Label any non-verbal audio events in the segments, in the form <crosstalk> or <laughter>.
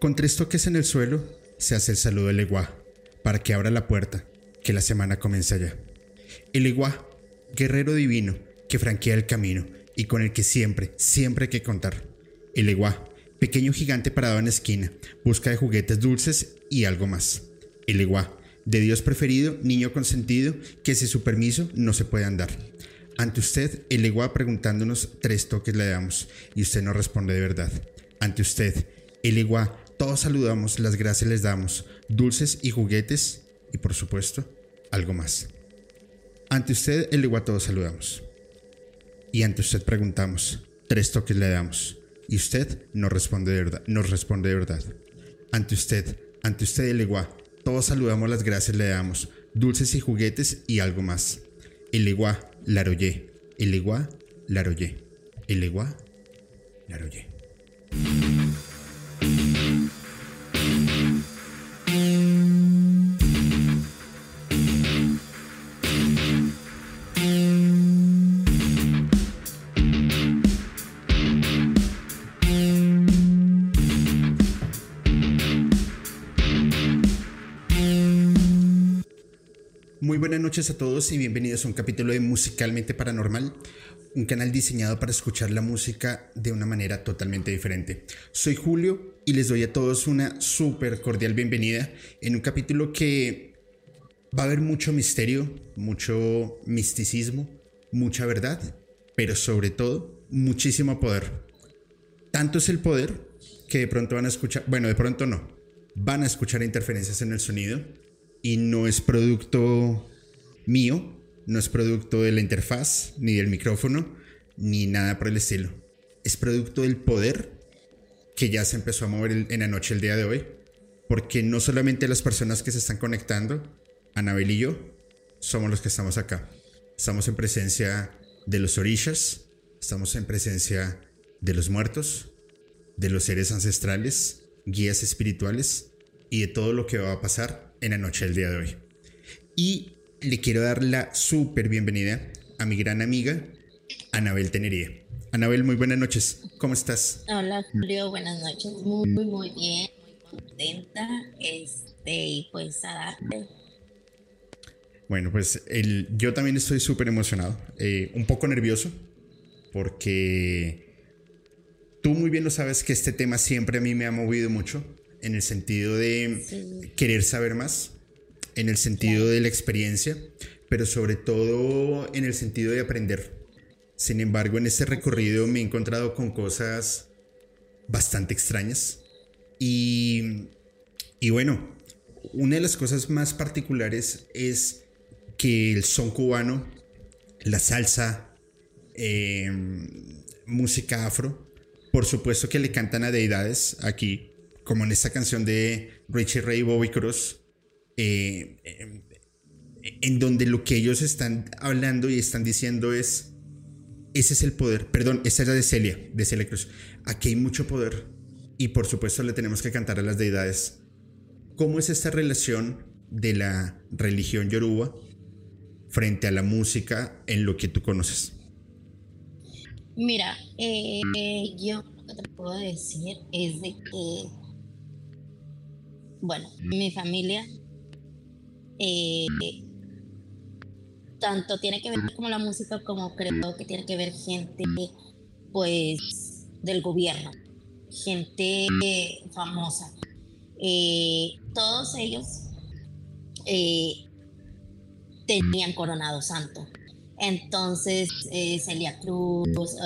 Con tres toques en el suelo se hace el saludo del Eguá para que abra la puerta, que la semana comienza ya. El Eguá, guerrero divino que franquea el camino y con el que siempre, siempre hay que contar. El Eguá, pequeño gigante parado en la esquina, busca de juguetes dulces y algo más. El Eguá, de Dios preferido, niño consentido, que sin su permiso no se puede andar. Ante usted, el Eguá preguntándonos tres toques le damos y usted no responde de verdad. Ante usted, el Eguá, todos saludamos, las gracias les damos, dulces y juguetes y por supuesto, algo más. Ante usted, el Eguá, todos saludamos. Y ante usted preguntamos, tres toques le damos y usted no responde de verdad, nos responde de verdad. Ante usted, ante usted el Eguá, todos saludamos las gracias le damos, dulces y juguetes y algo más. El Eguá, Laroyé, el Eguá, Laroyé, el Eguá, Laroyé. Mm-hmm. Noches a todos y bienvenidos a un capítulo de Musicalmente Paranormal, un canal diseñado para escuchar la música de una manera totalmente diferente. Soy Julio y les doy a todos una súper cordial bienvenida en un capítulo que va a haber mucho misterio, mucho misticismo, mucha verdad, pero sobre todo muchísimo poder. Tanto es el poder que de pronto van a escuchar, bueno, de pronto no, van a escuchar interferencias en el sonido y no es producto mío, no es producto de la interfaz, ni del micrófono, ni nada por el estilo. Es producto del poder que ya se empezó a mover en la noche el día de hoy, porque no solamente las personas que se están conectando, Anabel y yo, somos los que estamos acá. Estamos en presencia de los orishas, estamos en presencia de los muertos, de los seres ancestrales, guías espirituales y de todo lo que va a pasar en la noche del día de hoy. Y le quiero dar la súper bienvenida a mi gran amiga, Anabel Tenería. Anabel, muy buenas noches. ¿Cómo estás? Hola, Julio. Buenas noches. Muy, muy, bien. Muy contenta. Este, y pues a darte. Bueno, pues el, yo también estoy súper emocionado. Eh, un poco nervioso. Porque tú muy bien lo sabes que este tema siempre a mí me ha movido mucho en el sentido de querer saber más, en el sentido de la experiencia, pero sobre todo en el sentido de aprender. Sin embargo, en este recorrido me he encontrado con cosas bastante extrañas. Y, y bueno, una de las cosas más particulares es que el son cubano, la salsa, em, música afro, por supuesto que le cantan a deidades aquí, como en esta canción de Richie Ray y Bobby Cruz, eh, eh, en donde lo que ellos están hablando y están diciendo es, ese es el poder, perdón, esa era de Celia, de Celia Cruz, aquí hay mucho poder y por supuesto le tenemos que cantar a las deidades. ¿Cómo es esta relación de la religión yoruba frente a la música en lo que tú conoces? Mira, eh, yo lo que te puedo decir es de que bueno, mi familia, eh, tanto tiene que ver con la música como creo que tiene que ver gente, pues, del gobierno, gente famosa. Eh, todos ellos eh, tenían coronado santo. Entonces, Celia Cruz,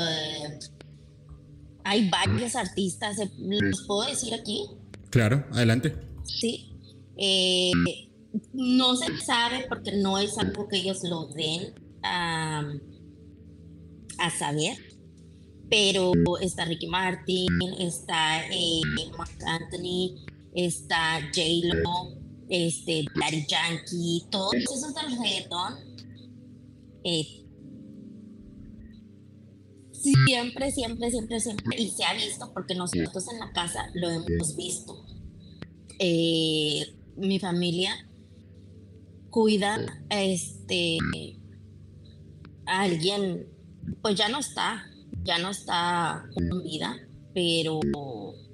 hay varios artistas, ¿los puedo decir aquí? Claro, adelante. Sí. Eh, no se sabe porque no es algo que ellos lo den a, saber, pero está Ricky Martin, está eh, Mark Anthony, está J-Lo, este, Daddy Yankee, todos esos del reggaetón. Eh, siempre, siempre, siempre, siempre, y se ha visto porque nosotros en la casa lo hemos visto eh, mi familia cuida este, a alguien, pues ya no está, ya no está con vida, pero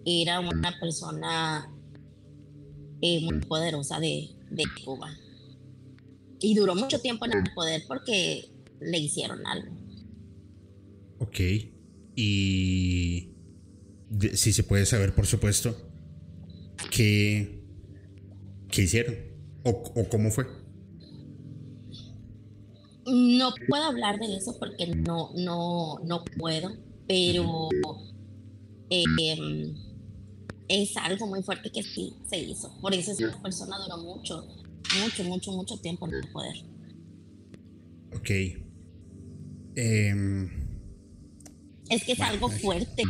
era una persona eh, muy poderosa de, de Cuba. Y duró mucho tiempo en el poder porque le hicieron algo. Ok. Y si se puede saber, por supuesto, qué, qué hicieron o, cómo fue. No puedo hablar de eso porque no, no, no puedo, pero em, es algo muy fuerte que sí se hizo. Por eso esa persona duró mucho, mucho, mucho, mucho tiempo en el poder. Ok. Em, es que es algo fuerte.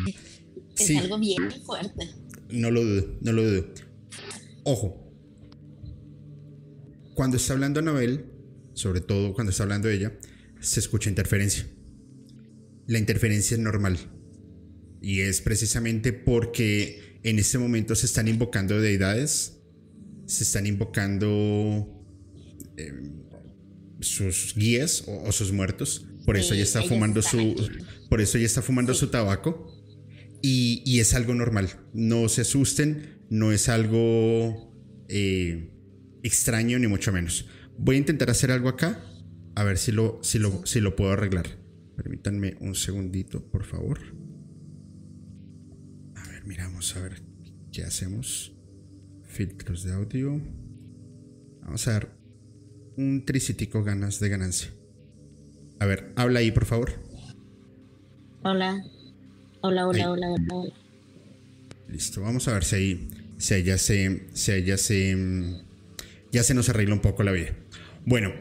Es algo bien fuerte. No lo dudo, no lo dudo. Ojo. Cuando está hablando Anabel, sobre todo cuando está hablando ella, se escucha interferencia. La interferencia es normal. Y es precisamente porque en este momento se están invocando deidades, se están invocando em, sus guías o, sus muertos. Por eso ella está fumando su. Por eso ella está fumando su tabaco. Y, es algo normal. No se asusten, no es algo eh, extraño ni mucho menos. Voy a intentar hacer algo acá, a ver si lo, si lo, si lo puedo arreglar. Permítanme un segundito, por favor. A ver, miramos a ver qué hacemos. Filtros de audio. Vamos a dar un tricitico ganas de ganancia. A ver, habla ahí, por favor. Hola. Hola, hola, hola, hola, Listo, vamos a ver si ahí, si ella se, si ella se, ya se nos arregla un poco la vida. Bueno,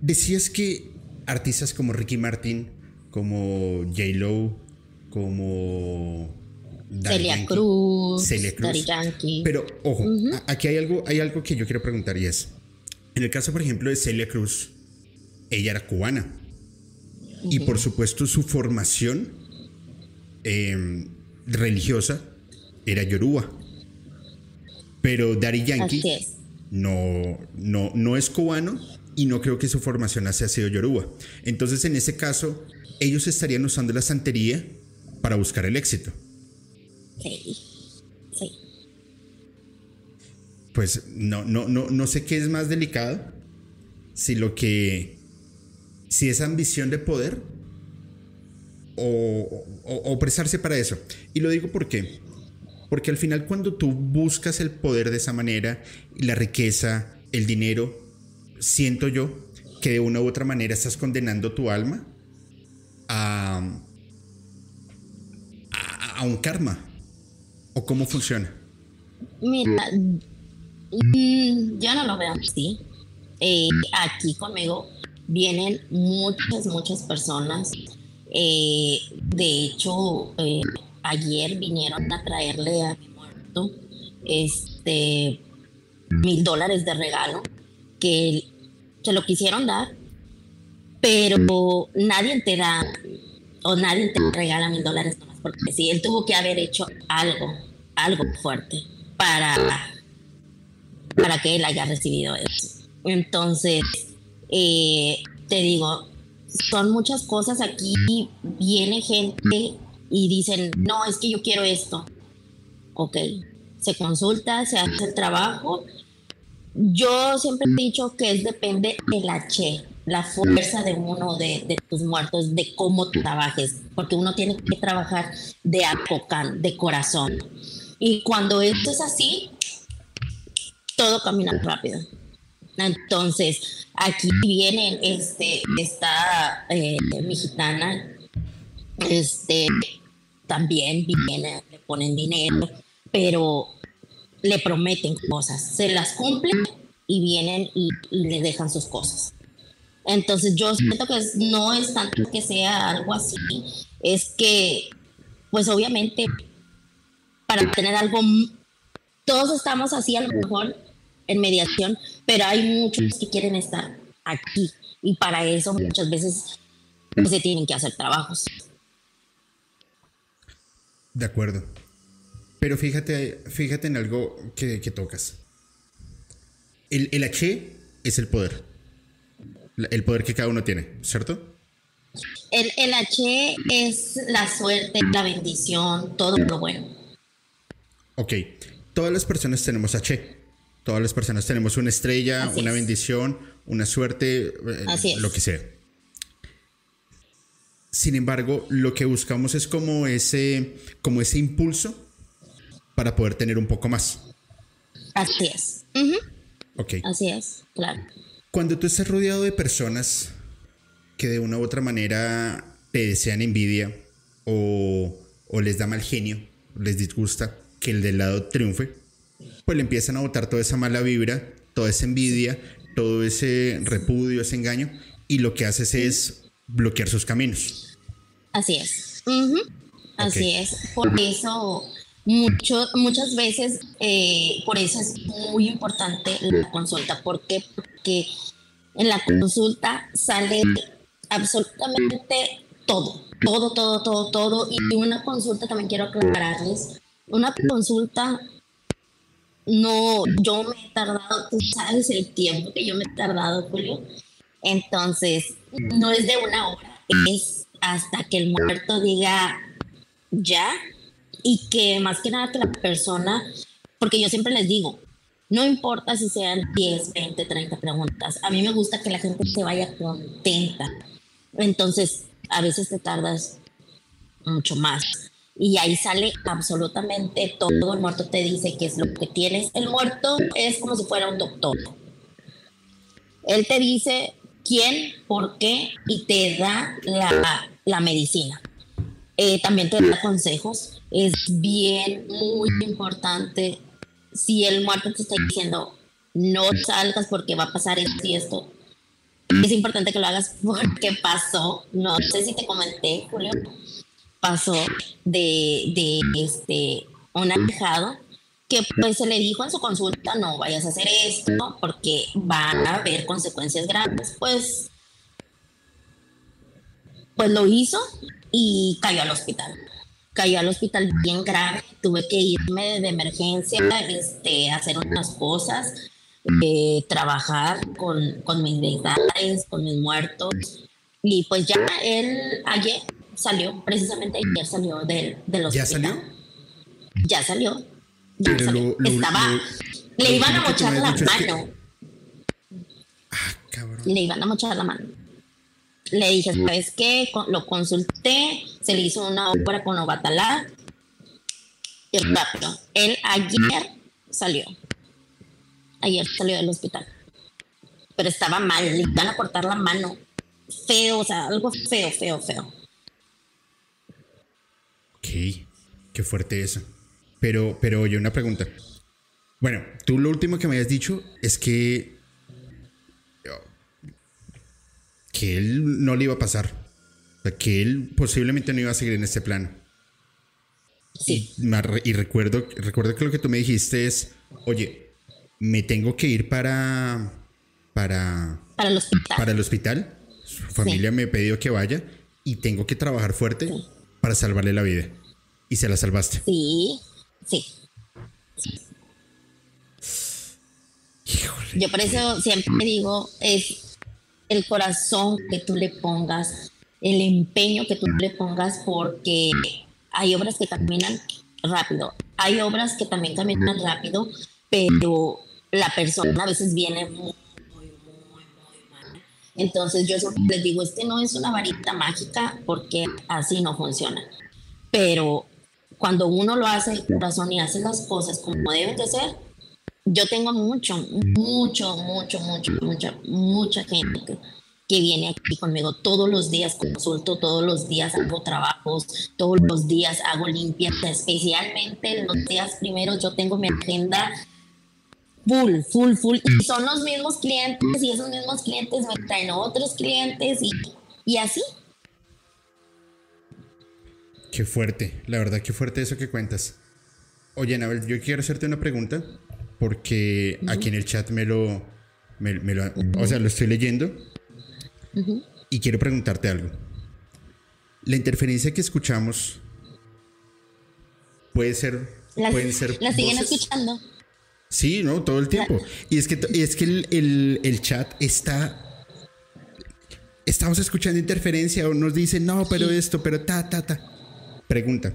decías que artistas como Ricky Martin, como J. Lo, como Celia Cruz, Celia Cruz. Pero ojo, aquí hay algo, hay algo que yo quiero preguntar y es, en el caso por ejemplo de Celia Cruz, ella era cubana y por supuesto su formación Em, religiosa era Yoruba. Pero Daddy Yankee no, no, no es cubano y no creo que su formación haya sido Yoruba. Entonces, en ese caso, ellos estarían usando la santería para buscar el éxito. Sí. Sí. Pues no, no, no, no sé qué es más delicado. Si lo que. Si es ambición de poder o, o, prestarse para eso. Y lo digo porque, porque al final cuando tú buscas el poder de esa manera, la riqueza, el dinero, siento yo que de una u otra manera estás condenando tu alma a, a, un karma. ¿O cómo funciona? Mira, mm, yo no lo veo así. Eh, aquí conmigo vienen muchas, muchas personas eh, de hecho, eh, ayer vinieron a traerle a mi muerto este, mil dólares de regalo que se lo quisieron dar, pero nadie te da o nadie te regala mil dólares porque sí, él tuvo que haber hecho algo, algo fuerte para, para que él haya recibido eso. Entonces, eh, te digo, son muchas cosas aquí. Viene gente y dicen, no, es que yo quiero esto. Ok, se consulta, se hace el trabajo. Yo siempre he dicho que es depende de la che, la fuerza de uno de, tus muertos, de cómo trabajes, porque uno tiene que trabajar de apocán, de corazón. Y cuando esto es así, todo camina rápido. Entonces, aquí vienen, este, esta eh, mexicana, este, también viene, le ponen dinero, pero le prometen cosas, se las cumplen y vienen y, le dejan sus cosas. Entonces yo siento que no es tanto que sea algo así, es que, pues obviamente, para tener algo, todos estamos así a lo mejor en mediación, pero hay muchos que quieren estar aquí y para eso muchas veces pues, se tienen que hacer trabajos. De acuerdo. Pero fíjate, fíjate en algo que, tocas. El, el H es el poder. El poder que cada uno tiene, ¿cierto? El, el H es la suerte, la bendición, todo lo bueno. Ok, todas las personas tenemos H. Todas las personas tenemos una estrella, una bendición, una suerte, eh, lo que sea. Sin embargo, lo que buscamos es como ese, como ese impulso para poder tener un poco más. Así es. Ok. Así es, claro. Cuando tú estás rodeado de personas que de una u otra manera te desean envidia o, o les da mal genio, les disgusta que el del lado triunfe, pues le empiezan a botar toda esa mala vibra, toda esa envidia, todo ese repudio, ese engaño, y lo que haces es bloquear sus caminos. Así es. Así es. Por eso, mucho, muchas veces, eh, por eso es muy importante la consulta. ¿Por qué? Porque en la consulta sale absolutamente todo, todo, todo, todo, todo. Y una consulta también quiero aclararles. Una consulta no, yo me he tardado, tú sabes el tiempo que yo me he tardado, Julio. Entonces, no es de una hora, es hasta que el muerto diga ya y que más que nada que la persona, porque yo siempre les digo, no importa si sean 10, 20, 30 preguntas, a mí me gusta que la gente se vaya contenta. Entonces, a veces te tardas mucho más y ahí sale absolutamente todo. El muerto te dice qué es lo que tienes. El muerto es como si fuera un doctor. Él te dice quién, por qué y te da la, medicina. Eh, también te da consejos. Es bien, muy importante. Si el muerto te está diciendo no salgas porque va a pasar esto y esto, es importante que lo hagas <laughs> porque pasó. No sé si te comenté, Julio pasó de, de este, un alejado que pues se le dijo en su consulta, no vayas a hacer esto porque van a haber consecuencias graves. Pues, pues lo hizo y cayó al hospital. Cayó al hospital bien grave, tuve que irme de emergencia, este, hacer unas cosas, eh, trabajar con, con mis deidades, con mis muertos. Y pues ya él ayer salió, precisamente ayer salió del, del hospital. ¿Ya salió? Ya salió. Ya salió. Estaba. le iban a mochar la mano. Ah, cabrón. Le iban a mochar la mano. Le dije, ¿sabes qué? Lo consulté, se le hizo una obra con Obatalá. Y rápido. Él ayer salió. Ayer salió del hospital. Pero estaba mal, le iban a cortar la mano. Feo, o sea, algo feo, feo, feo. qué fuerte eso. Pero, pero oye, una pregunta. Bueno, tú lo último que me habías dicho es que. Que él no le iba a pasar. O sea, que él posiblemente no iba a seguir en este plano. Sí. Y, recuerdo, recuerdo que lo que tú me dijiste es: oye, me tengo que ir para. para. para el hospital. Para el hospital. Su familia me pedido que vaya y tengo que trabajar fuerte para salvarle la vida. Y se la salvaste. Sí, sí. Yo por eso siempre digo, es el corazón que tú le pongas, el empeño que tú le pongas, porque hay obras que caminan rápido, hay obras que también caminan rápido, pero la persona a veces viene muy, muy, muy, mal. Entonces yo les digo, este no es una varita mágica porque así no funciona. Pero cuando uno lo hace de corazón y hace las cosas como deben de ser, yo tengo mucho, mucho, mucho, mucho, mucha, mucha gente que, viene aquí conmigo todos los días, consulto todos los días, hago trabajos, todos los días hago limpieza, especialmente los días primeros yo tengo mi agenda full, full, full, y son los mismos clientes y esos mismos clientes me traen otros clientes y, y así, Qué fuerte, la verdad, qué fuerte eso que cuentas. Oye, Anabel, yo quiero hacerte una pregunta porque aquí en el chat me lo, me, lo o sea, lo estoy leyendo y quiero preguntarte algo. La interferencia que escuchamos puede ser, pueden ser. ¿La siguen escuchando? Sí, no, todo el tiempo. Y es que, es que el, el chat está estamos escuchando interferencia o nos dicen, no, pero esto, pero ta, ta, ta. Pregunta.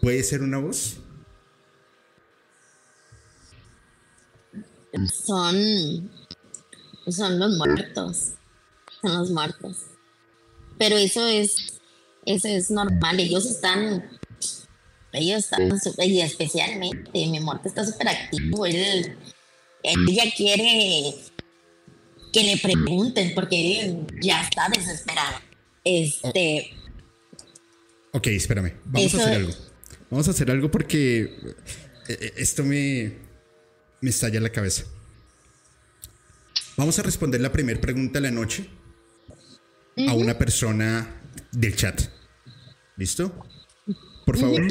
¿Puede ser una voz? Son, son los muertos. Son los muertos. Pero eso es, eso es normal. Ellos están, ellos están, y especialmente mi muerto está súper activo. Él, ella quiere que le pregunten porque él ya está desesperado. Este. Ok, espérame. Vamos a hacer algo. Vamos a hacer algo porque eh, eh, esto me, me estalla la cabeza. Vamos a responder la primera pregunta de la noche a una persona del chat. ¿Listo? Por favor,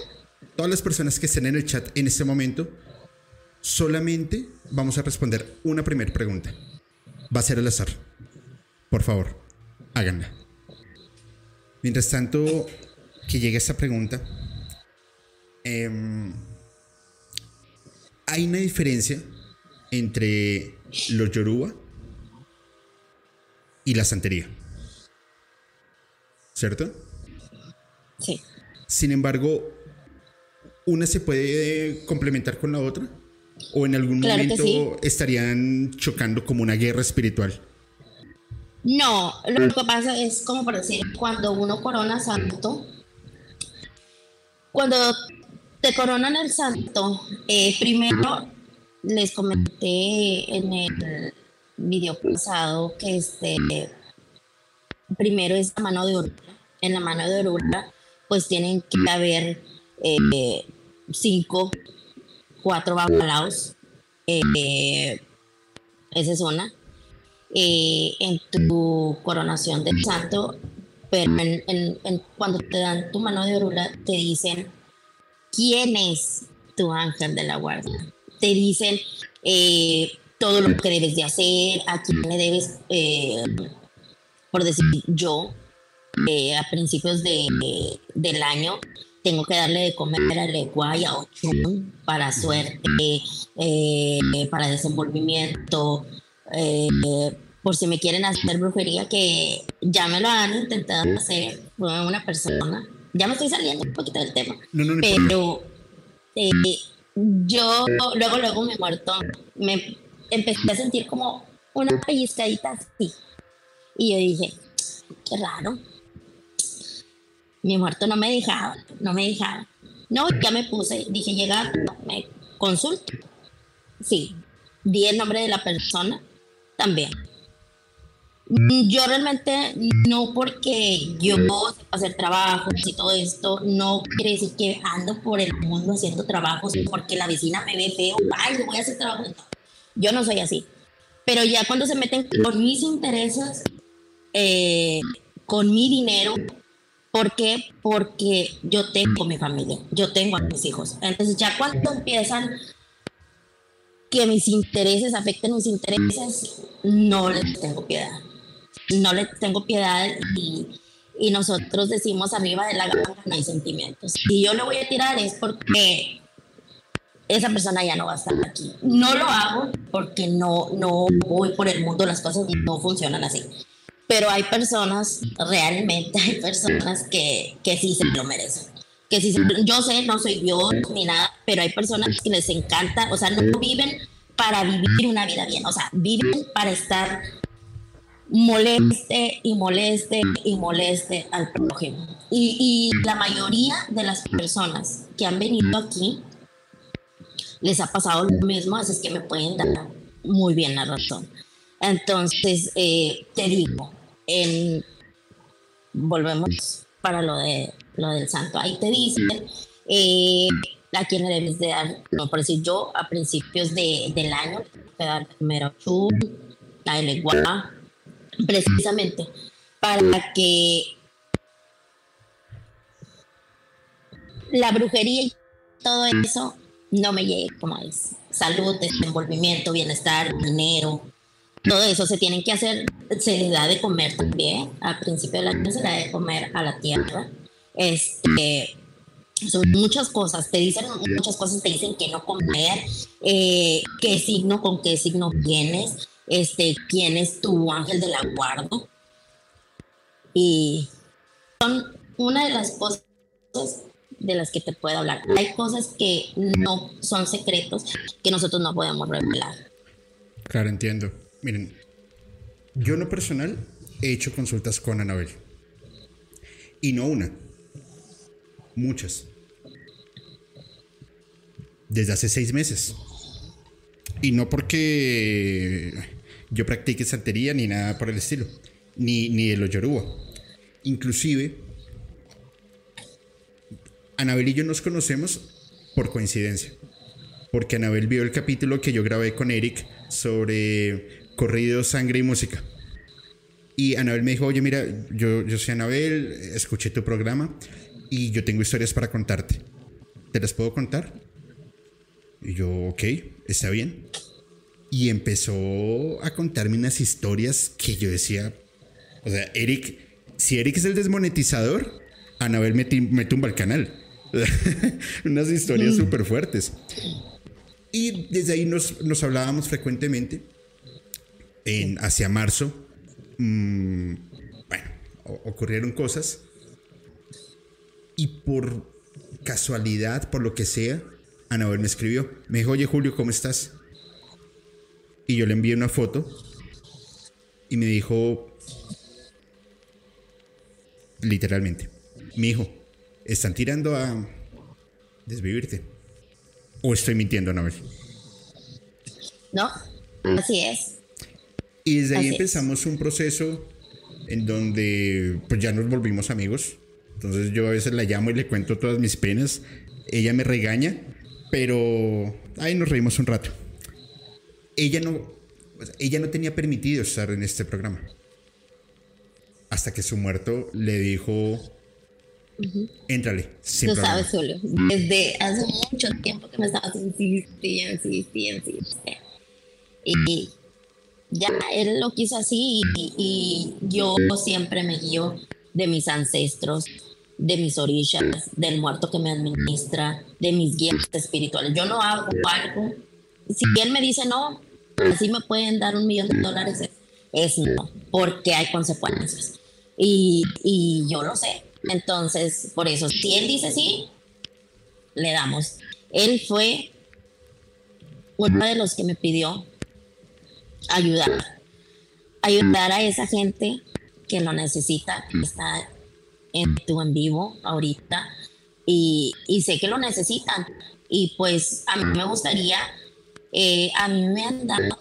todas las personas que estén en el chat en este momento, solamente vamos a responder una primera pregunta. Va a ser al azar. Por favor, háganla. Mientras tanto, que llegue esta pregunta, em, hay una diferencia entre los yoruba y la santería. ¿Cierto? Sí. Sin embargo, ¿una se puede complementar con la otra? ¿O en algún momento estarían chocando como una guerra espiritual? No, lo que pasa es como por decir, cuando uno corona santo, cuando te coronan el santo, eh, primero les comenté en el video pasado que este primero es la mano de Orula. En la mano de Orula, pues tienen que haber eh, cinco cuatro babalaos. Eh, esa es una. Eh, en tu coronación de santo, pero cuando te dan tu mano de orula, te dicen quién es tu ángel de la guardia. Te dicen eh, todo lo que debes de hacer, a quién le debes, por decir yo, a principios de, del año, tengo que darle de comer a Leguay, a Ochun, para suerte, eh, para desenvolvimiento, eh, por si me quieren hacer brujería, que ya me lo han intentado hacer una persona. Ya me estoy saliendo un poquito del tema, pero eh, yo luego, luego me muerto, me empecé a sentir como una pellizcadita así. Y yo dije, qué raro, mi muerto no me dejaba, no me dejaba. No, ya me puse, dije, llega, me consulto. Sí, di el nombre de la persona también. Yo realmente no porque yo sepa hacer trabajos y todo esto, no quiere decir que ando por el mundo haciendo trabajos porque la vecina me ve feo, ay, voy a hacer trabajo. Yo no soy así. Pero ya cuando se meten con mis intereses, eh, con mi dinero, ¿Por qué? Porque yo tengo mi familia, yo tengo a mis hijos. Entonces ya cuando empiezan que mis intereses afecten mis intereses, no les tengo piedad. No les tengo piedad y, nosotros decimos arriba de la gama no hay sentimientos. Si yo le voy a tirar es porque esa persona ya no va a estar aquí. No lo hago porque no, no voy por el mundo, las cosas no funcionan así pero hay personas, realmente hay personas que, que sí se lo merecen. Que sí yo sé, no soy Dios ni nada, pero hay personas que les encanta, o sea, no viven para vivir una vida bien, o sea, viven para estar moleste y moleste y moleste al prójimo. Y, y la mayoría de las personas que han venido aquí les ha pasado lo mismo, así es que me pueden dar muy bien la razón. Entonces, eh, te digo, volvemos para lo de lo del santo. Ahí te dicen eh, a quién le debes de dar, no por decir yo, a principios de, del año, te dar primero chu, la legua, precisamente para que la brujería y todo eso no me llegue como es. Salud, desenvolvimiento, bienestar, dinero, todo eso se tienen que hacer, se le da de comer también, al principio del año se le da de comer a la tierra. Este, son muchas cosas, te dicen muchas cosas, te dicen que no comer, eh, qué signo, con qué signo vienes, este, quién es tu ángel de la guarda. Y son una de las cosas de las que te puedo hablar. Hay cosas que no son secretos que nosotros no podemos revelar. Claro, entiendo. Miren, yo en lo personal he hecho consultas con Anabel. Y no una, muchas. Desde hace seis meses. Y no porque yo practique santería ni nada por el estilo. Ni, ni de los yoruba. Inclusive, Anabel y yo nos conocemos por coincidencia. Porque Anabel vio el capítulo que yo grabé con Eric sobre corrido, sangre y música. Y Anabel me dijo, oye, mira, yo, yo soy Anabel, escuché tu programa y yo tengo historias para contarte. ¿Te las puedo contar? Y yo, ok, está bien. Y empezó a contarme unas historias que yo decía, o sea, Eric, si Eric es el desmonetizador, Anabel me, me tumba el canal. <laughs> Unas historias mm. súper fuertes. Y desde ahí nos, nos hablábamos frecuentemente. En, hacia marzo, mm, bueno, ocurrieron cosas. Y por casualidad, por lo que sea, Anabel me escribió. Me dijo, oye Julio, ¿cómo estás? Y yo le envié una foto. Y me dijo, literalmente, mi hijo, están tirando a desvivirte. ¿O estoy mintiendo, Anabel? No, así es. Y desde ahí empezamos un proceso en donde pues ya nos volvimos amigos. Entonces yo a veces la llamo y le cuento todas mis penas. Ella me regaña, pero ahí nos reímos un rato. Ella no, ella no tenía permitido estar en este programa. Hasta que su muerto le dijo Éntrale. Tú sabes, Julio. Desde hace mucho tiempo que me estabas insistiendo, insistiendo, insistiendo. Y ya él lo quiso así y, yo siempre me guío de mis ancestros, de mis orillas, del muerto que me administra, de mis guías espirituales. Yo no hago algo. Si él me dice no, así me pueden dar un millón de dólares, es no, porque hay consecuencias. Y, y yo lo sé, entonces, por eso, si él dice sí, le damos. Él fue uno de los que me pidió ayudar, ayudar a esa gente que lo necesita, que está en tu en vivo ahorita y, sé que lo necesitan. Y pues a mí me gustaría, eh, a mí me han dado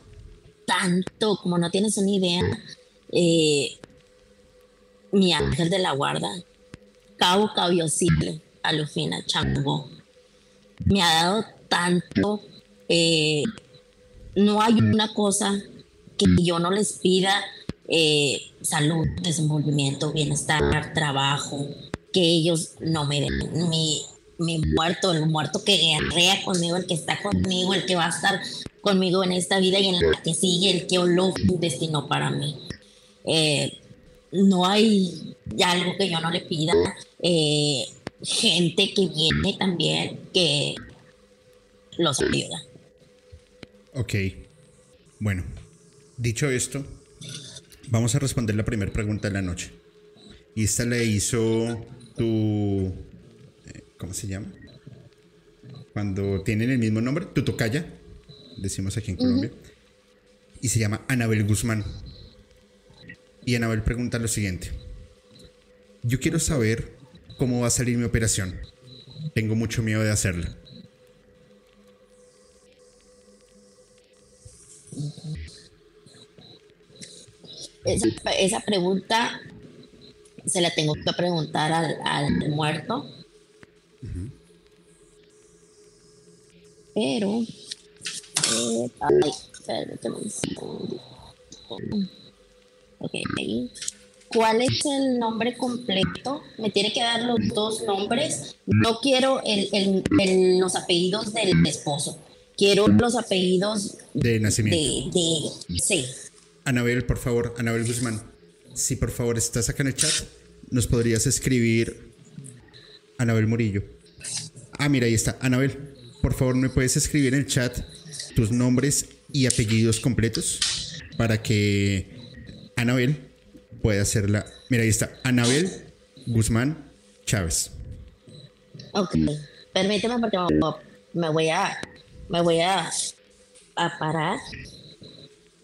tanto, como no tienes una idea, eh, mi ángel de la guarda, Cabo Cabiosible, Alufina Chango. Me ha dado tanto. Eh, no hay una cosa que yo no les pida eh, salud, desenvolvimiento, bienestar, trabajo, que ellos no me den. Mi, mi muerto, el muerto que guerrea conmigo, el que está conmigo, el que va a estar conmigo en esta vida y en la que sigue, el que lo destinó para mí. Eh, no hay algo que yo no le pida. Eh, gente que viene también que los ayuda. Ok. Bueno, dicho esto, vamos a responder la primera pregunta de la noche. Y esta le hizo tu... ¿Cómo se llama? Cuando tienen el mismo nombre, tu tocaya, decimos aquí en Colombia. Y se llama Anabel Guzmán. Y Anabel pregunta lo siguiente. Yo quiero saber cómo va a salir mi operación. Tengo mucho miedo de hacerla. Esa, pregunta se la tengo que preguntar al, muerto. Pero... Eh, Ok. ¿Cuál es el nombre completo? Me tiene que dar los dos nombres. No quiero el, los apellidos del esposo. Quiero los apellidos de nacimiento. De, sí. Anabel, por favor, Anabel Guzmán. Si por favor estás acá en el chat, nos podrías escribir Anabel Murillo. Ah, mira, ahí está. Anabel, por favor, ¿me puedes escribir en el chat tus nombres y apellidos completos? para que Anabel pueda hacerla. Mira, ahí está. Anabel Guzmán Chávez. Ok. Permíteme porque me voy a. Me voy a. A parar.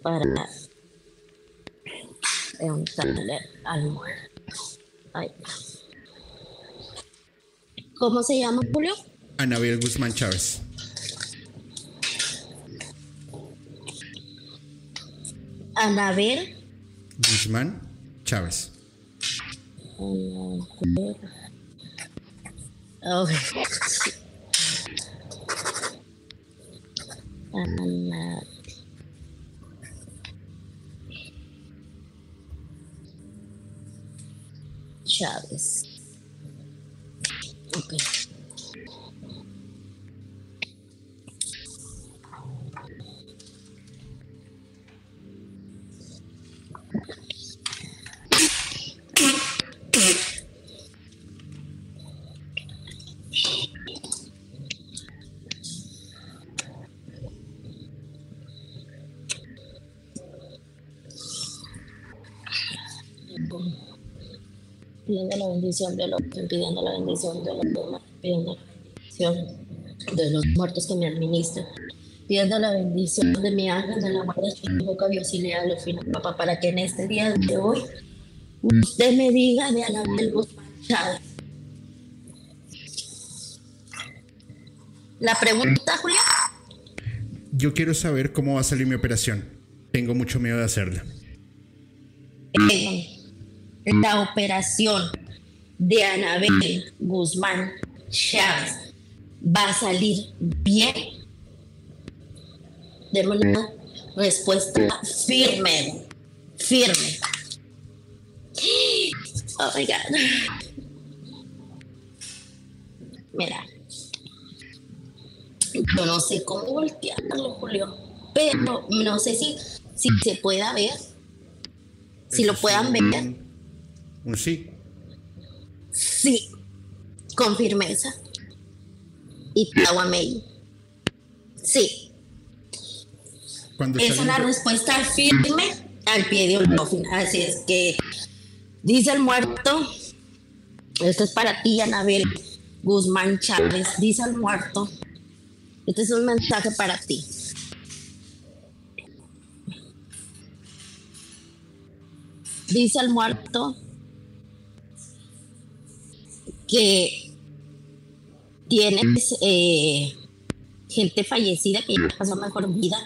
Para. Preguntarle al Ay. ¿Cómo se llama, Julio? Anabel Guzmán Chávez. Anabel Guzmán Chávez. Anabel. Okay. Ana Chávez. Okay. Pidiendo la bendición de los pidiendo la bendición de los demás, pidiendo la bendición de los muertos que me administran, pidiendo la bendición de mi ángel de la boca Dios y le los fines, papá, para que en este día de hoy usted me diga de Anabel Chávez. La pregunta, Julia. Yo quiero saber cómo va a salir mi operación. Tengo mucho miedo de hacerla. Eh, la operación de Anabel Guzmán Chávez va a salir bien? Demos una respuesta firme, firme. Oh my God. Mira, yo no sé cómo voltearlo, Julio, pero no sé si, si se pueda ver, si lo puedan ver un sí. Sí, con firmeza. Y Tawamei. Sí. es una respuesta firme al pie de un Así es que dice el muerto, esto es para ti, Anabel Guzmán Chávez, dice el muerto, este es un mensaje para ti. Dice el muerto, que tienes eh, gente fallecida que ya pasó mejor vida,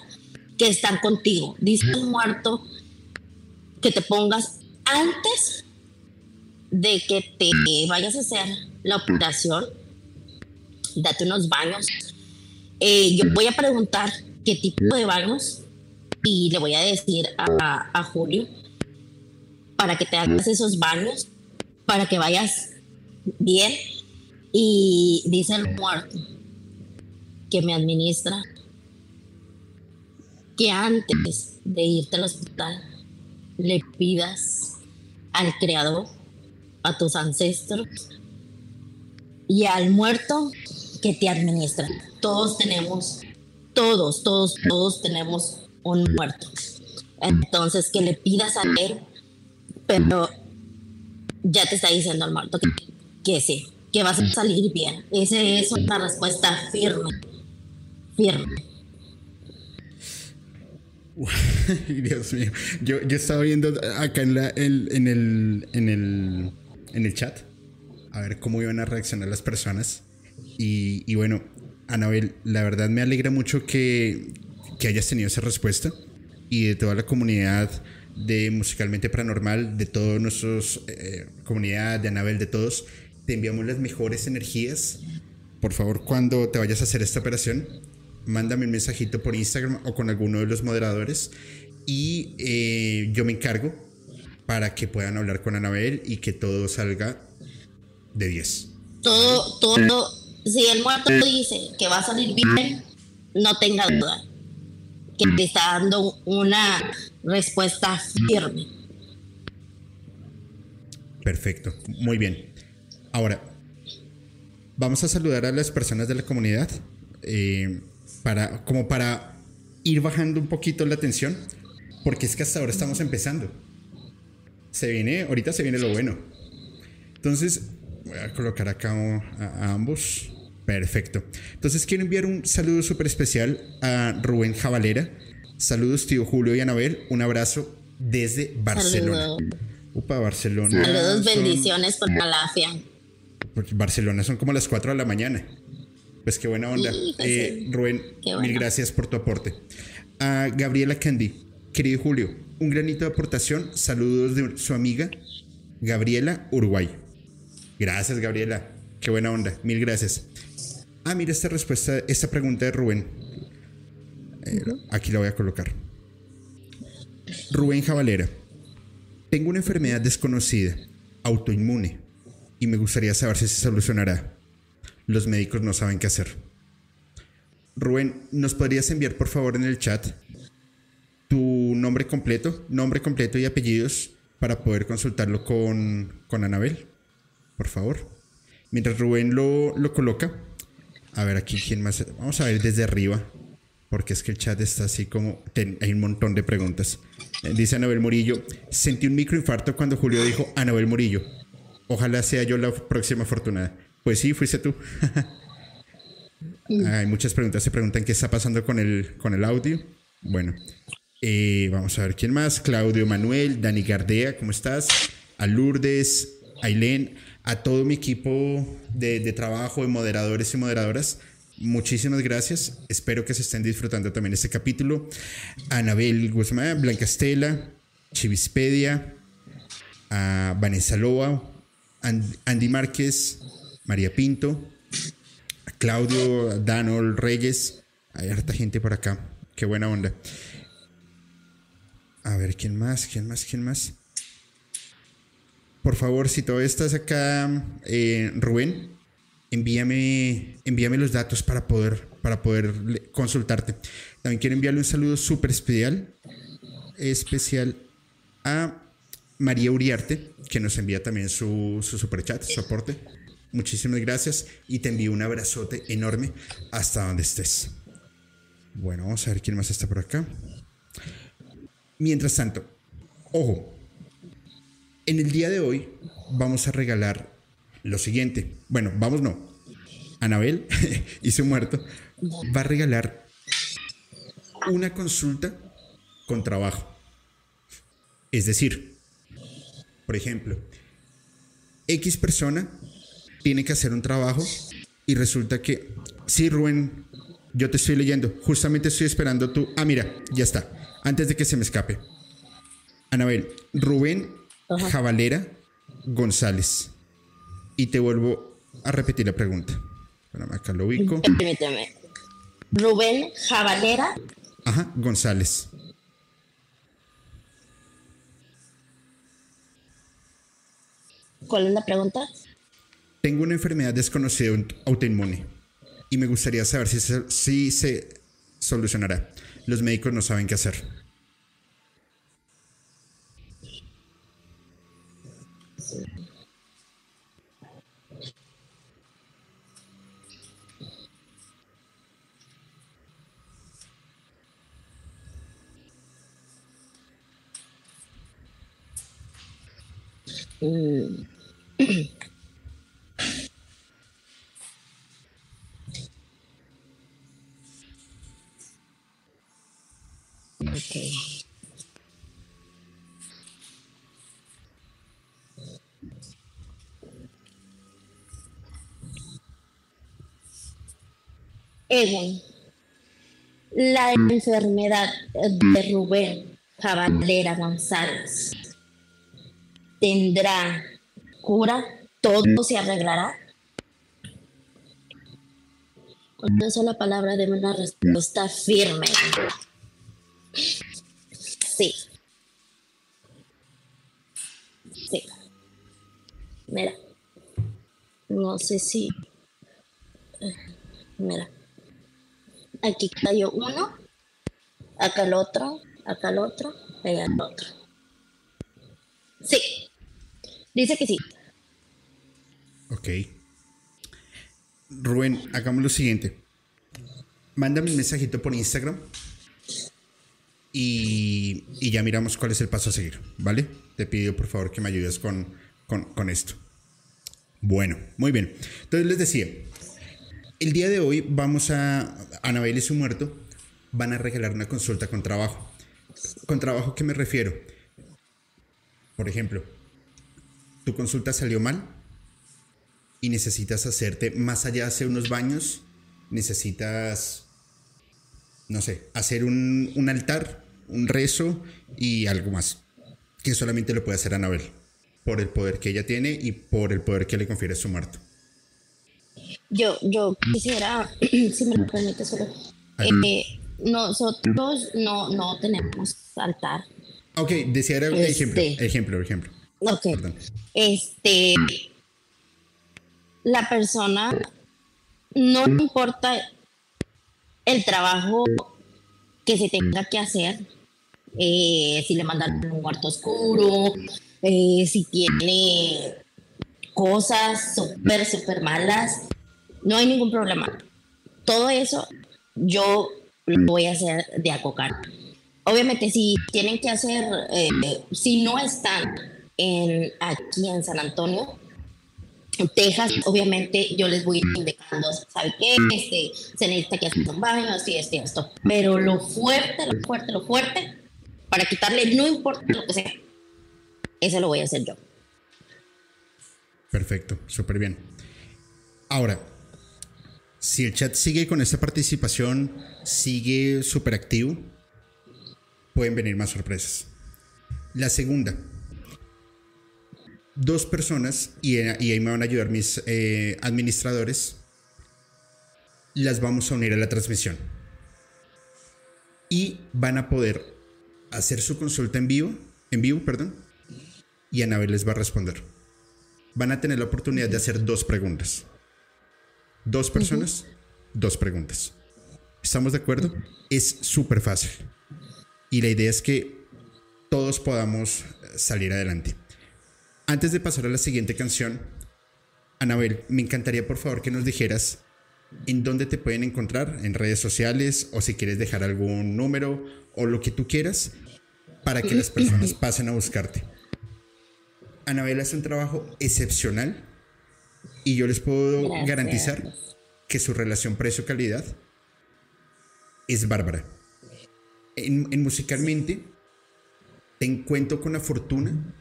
que están contigo. Dice el muerto que te pongas antes de que te vayas a hacer la operación, date unos baños. Eh, yo voy a preguntar qué tipo de baños y le voy a decir a, a Julio para que te hagas esos baños, para que vayas bien. Y dice el muerto que me administra que antes de irte al hospital le pidas al creador, a tus ancestros y al muerto que te administra. Todos tenemos, todos, todos, todos tenemos un muerto. Entonces que le pidas a él, pero ya te está diciendo el muerto que que sí, que vas a salir bien. Esa es una respuesta firme, firme. <laughs> Dios mío, yo, estaba viendo acá en, la, en, el, en, el, en el chat a ver cómo iban a reaccionar las personas. Y, y bueno, Anabel, la verdad me alegra mucho que, que hayas tenido esa respuesta y de toda la comunidad de Musicalmente Paranormal, de toda nuestra eh, comunidad, de Anabel, de todos, te enviamos las mejores energías. Por favor, cuando te vayas a hacer esta operación, mándame un mensajito por Instagram o con alguno de los moderadores y eh, yo me encargo para que puedan hablar con Anabel y que todo salga de 10. Todo, todo, si el muerto dice que va a salir bien, no tenga duda, que te está dando una respuesta firme. Perfecto, muy bien. Ahora, vamos a saludar a las personas de la comunidad eh, para, como para ir bajando un poquito la tensión. porque es que hasta ahora estamos empezando. Se viene, ahorita se viene lo bueno. Entonces, voy a colocar acá a, ambos. Perfecto. Entonces quiero enviar un saludo súper especial a Rubén Javalera. Saludos, tío Julio y Anabel. Un abrazo desde Barcelona. Upa, Barcelona. Saludos, bendiciones por la lafia. Porque Barcelona son como las 4 de la mañana. Pues qué buena onda. Pues eh, Rubén, mil gracias por tu aporte. A Gabriela Candy, querido Julio, un granito de aportación. Saludos de su amiga Gabriela Uruguay. Gracias, Gabriela. Qué buena onda. Mil gracias. Ah, mira esta respuesta, esta pregunta de Rubén. Eh, aquí la voy a colocar. Rubén Javalera. Tengo una enfermedad desconocida, autoinmune, y me gustaría saber si se solucionará. Los médicos no saben qué hacer. Rubén, ¿nos podrías enviar por favor en el chat tu nombre completo, nombre completo y apellidos para poder consultarlo con, con Anabel? Por favor. Mientras Rubén lo, lo coloca. A ver aquí quién más. Vamos a ver desde arriba. Porque es que el chat está así como... hay un montón de preguntas. Dice Anabel Murillo. Sentí un microinfarto cuando Julio dijo Anabel Murillo. Ojalá sea yo la próxima afortunada. Pues sí, fuiste tú. Hay muchas preguntas. Se preguntan qué está pasando con el, con el audio. Bueno, eh, vamos a ver quién más. Claudio Manuel, Dani Gardea, ¿cómo estás? A Lourdes, Ailén, a todo mi equipo de, de trabajo, de moderadores y moderadoras. Muchísimas gracias. Espero que se estén disfrutando también este capítulo. Anabel Guzmán, Blanca Estela, Chivispedia, a Vanessa Loa, Andy Márquez, María Pinto, Claudio, Danol Reyes. Hay harta gente por acá. Qué buena onda. A ver, ¿quién más? ¿Quién más? ¿Quién más? Por favor, si todavía estás acá, eh, Rubén, envíame, envíame los datos para poder, para poder consultarte. También quiero enviarle un saludo súper especial, especial a María Uriarte, que nos envía también su, su super chat, su aporte. Muchísimas gracias y te envío un abrazote enorme hasta donde estés. Bueno, vamos a ver quién más está por acá. Mientras tanto, ojo, en el día de hoy vamos a regalar lo siguiente. Bueno, vamos no. Anabel <laughs> y su muerto va a regalar una consulta con trabajo. Es decir, por ejemplo, X persona tiene que hacer un trabajo y resulta que, sí, Rubén, yo te estoy leyendo, justamente estoy esperando tú. Ah, mira, ya está, antes de que se me escape. Anabel, Rubén Javalera González. Y te vuelvo a repetir la pregunta. Espérame, acá lo ubico. Permíteme. Rubén Javalera. Ajá, González. ¿Cuál es la pregunta? Tengo una enfermedad desconocida autoinmune y me gustaría saber si se, si se solucionará. Los médicos no saben qué hacer. Mm. Okay. Egon, la enfermedad de Rubén Caballera González tendrá cura, todo se arreglará. Con una sola palabra de una respuesta firme. Sí. Sí. Mira. No sé si. Mira. Aquí cayó uno. Acá el otro. Acá el otro. Y el otro. Sí. Dice que sí. Ok. Rubén, hagamos lo siguiente. Mándame un mensajito por Instagram y y, ya miramos cuál es el paso a seguir, ¿vale? Te pido por favor que me ayudes con, con esto. Bueno, muy bien. Entonces les decía, el día de hoy vamos a, Anabel y su muerto, van a regalar una consulta con trabajo. ¿Con trabajo qué me refiero? Por ejemplo, tu consulta salió mal y necesitas hacerte, más allá de hacer unos baños, necesitas, no sé, hacer un, un altar, un rezo y algo más, que solamente lo puede hacer Anabel, por el poder que ella tiene y por el poder que le confiere su muerto. Yo, yo quisiera, <clears throat> si me lo permite, solo. Eh, nosotros no, no tenemos altar. Ok, decía era ejemplo, este. ejemplo, ejemplo. Ok. Este, la persona no importa el trabajo que se tenga que hacer, eh, si le mandan un cuarto oscuro, eh, si tiene cosas súper, súper malas, no hay ningún problema. Todo eso yo lo voy a hacer de acocar. Obviamente, si tienen que hacer, eh, si no están en, aquí en San Antonio, Texas, obviamente yo les voy indicando, ¿sabe qué? Este, se necesita que hacer un baño, así, este, esto. Pero lo fuerte, lo fuerte, lo fuerte, para quitarle, no importa lo que sea, eso lo voy a hacer yo. Perfecto, súper bien. Ahora, si el chat sigue con esta participación, sigue súper activo, pueden venir más sorpresas. La segunda, dos personas, y, ahí me van a ayudar mis eh, administradores, las vamos a unir a la transmisión. Y van a poder hacer su consulta en vivo, en vivo, perdón, y Anabel les va a responder. Van a tener la oportunidad de hacer dos preguntas. Dos personas, dos preguntas. ¿Estamos de acuerdo? Es súper fácil. Y la idea es que todos podamos salir adelante. Antes de pasar a la siguiente canción, Anabel, me encantaría por favor que nos dijeras en dónde te pueden encontrar, en redes sociales o si quieres dejar algún número o lo que tú quieras para que las <clears throat> personas pasen a buscarte. Anabel hace un trabajo excepcional y yo les puedo garantizar que su relación precio-calidad es bárbara. En, musicalmente, te encuentro con la fortuna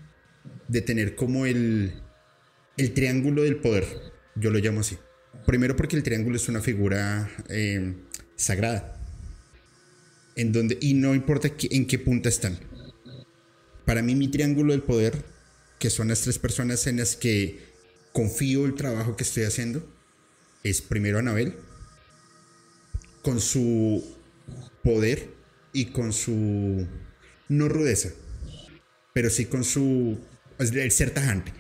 de tener como el, el triángulo del poder. Yo lo llamo así. Primero porque el triángulo es una figura eh, sagrada. En donde, y no importa en qué punta están. Para mí mi triángulo del poder, que son las tres personas en las que confío el trabajo que estoy haciendo es primero Anabel, con su poder y con su, no rudeza, pero sí con su, el ser tajante.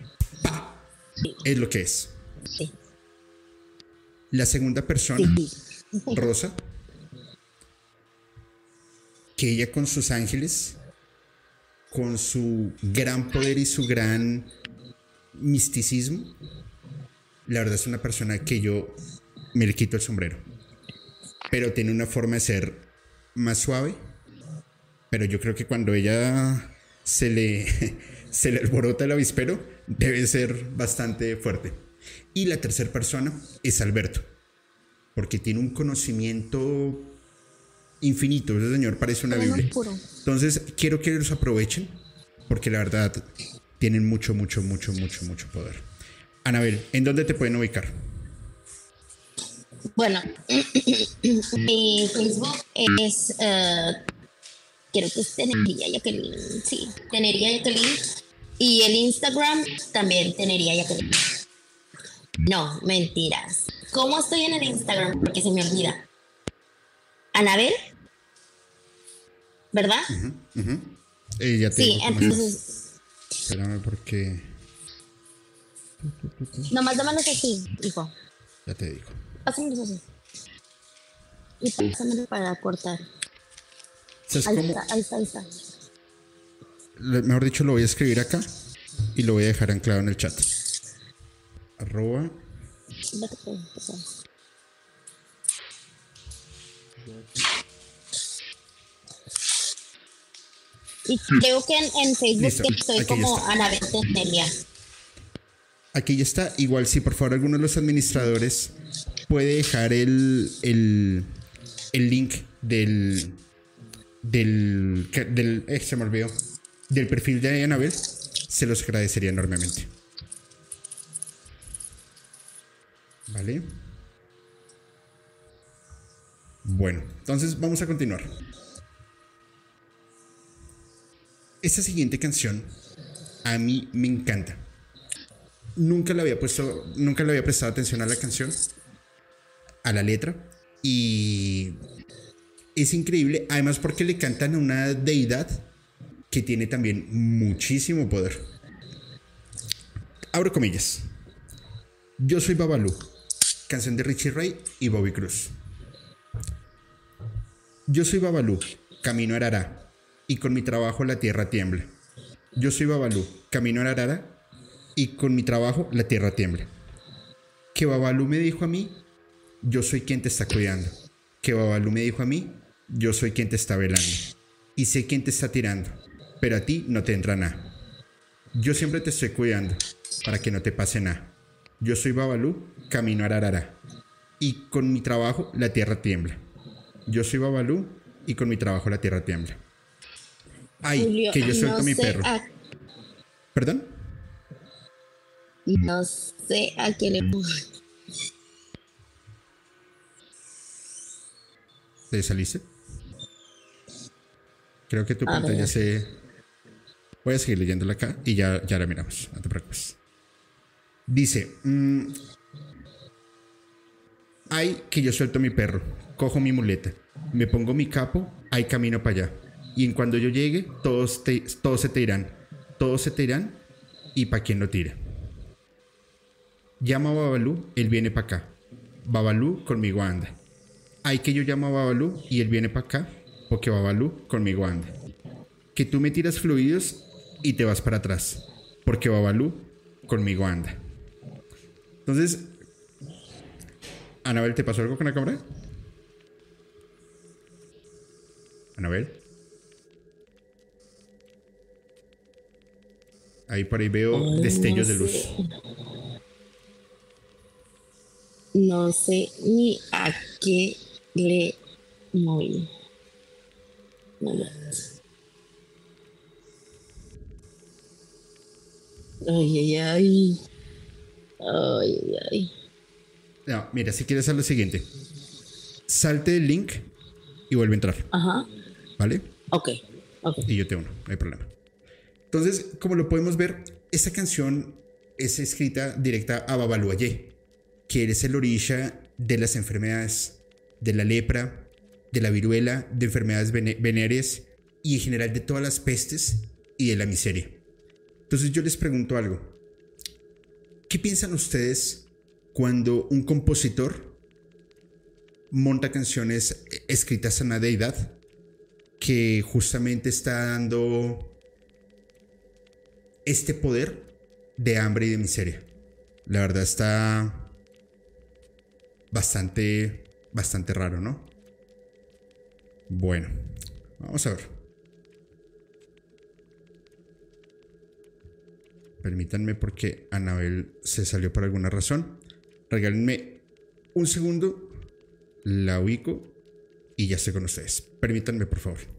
Es lo que es. La segunda persona, Rosa, que ella con sus ángeles, con su gran poder y su gran misticismo, la verdad es una persona que yo me le quito el sombrero. Pero tiene una forma de ser más suave. Pero yo creo que cuando ella se le, <laughs> se le alborota el avispero, debe ser bastante fuerte. Y la tercera persona es Alberto. Porque tiene un conocimiento infinito. Ese señor parece una Biblia. Entonces, quiero que los aprovechen. Porque la verdad, tienen mucho, mucho, mucho, mucho, mucho poder. Anabel, ¿en dónde te pueden ubicar? Bueno, <clears throat> mi Facebook es, uh, creo que es Tenería Jacqueline, sí, Tenería Jacqueline. Y el Instagram también Tenería Jacqueline. No, mentiras. ¿Cómo estoy en el Instagram? Porque se me olvida. Anabel, ¿verdad? Eh, sí, entonces Espérame porque. Nomás dámalos así, hijo. Ya te digo. Pásamelos así. Y pásamelo para cortar. Ahí, está, ahí está, ahí está. Mejor dicho, lo voy a escribir acá y lo voy a dejar anclado en el chat. Arroba. Y creo que en, Facebook estoy como Anabel Tenelia. Aquí ya está. Igual, si por favor alguno de los administradores puede dejar el, el, el link del. Del. del eh, se. Del perfil de Anabel, se los agradecería enormemente. ¿Vale? Bueno, entonces vamos a continuar. Esta siguiente canción a mí me encanta. Nunca le había puesto, nunca le había prestado atención a la canción, a la letra y es increíble, además porque le cantan a una deidad que tiene también muchísimo poder. Abro comillas. Yo soy Babalu, canción de Richie Ray y Bobby Cruz. Yo soy Babalú, camino a Arara, y con mi trabajo la tierra tiembla. Yo soy Babalú, camino a Arara, y con mi trabajo la tierra tiembla. Que Babalú me dijo a mí, yo soy quien te está cuidando. Que Babalú me dijo a mí, yo soy quien te está velando. Y sé quién te está tirando, pero a ti no te entra nada. Yo siempre te estoy cuidando, para que no te pase nada. Yo soy Babalú, camino a Arara, y con mi trabajo la tierra tiembla. Yo soy Babalú y con mi trabajo la tierra tiembla. Ay, que yo suelto mi perro. ¿Perdón? No sé a quién le ¿Te saliste? Creo que tu pantalla se. Voy a seguir leyéndola acá y ya, ya la miramos. No te preocupes. Dice: mm, Ay, que yo suelto mi perro cojo mi muleta, me pongo mi capo, hay camino para allá. Y en cuando yo llegue, todos, todos se te irán, todos se te irán y para quien lo tire. Llama a Babalú, él viene para acá. Babalú conmigo anda. Hay que yo llamo a Babalú y él viene para acá, porque Babalú conmigo anda. Que tú me tiras fluidos y te vas para atrás, porque Babalú conmigo anda. Entonces, Anabel, ¿te pasó algo con la cámara? ver Ahí por ahí veo destellos de luz. No sé ni a qué le moví. Ay, ay, ay. Ay, ay, ay. No, mira, si quieres hacer lo siguiente. Salte el link y vuelve a entrar. Ajá. ¿Vale? Ok, Y yo te uno, no hay problema. Entonces, como lo podemos ver, esta canción es escrita directa a Babaluayé, que eres el orisha de las enfermedades, de la lepra, de la viruela, de enfermedades venéreas y en general de todas las pestes y de la miseria. Entonces yo les pregunto algo. ¿Qué piensan ustedes cuando un compositor monta canciones escritas a una deidad que justamente está dando este poder de hambre y de miseria. La verdad está bastante, bastante raro, ¿no? Bueno, vamos a ver. Permítanme porque Anabel se salió por alguna razón. Regálenme un segundo, la ubico y ya estoy con ustedes. Permítanme, por favor.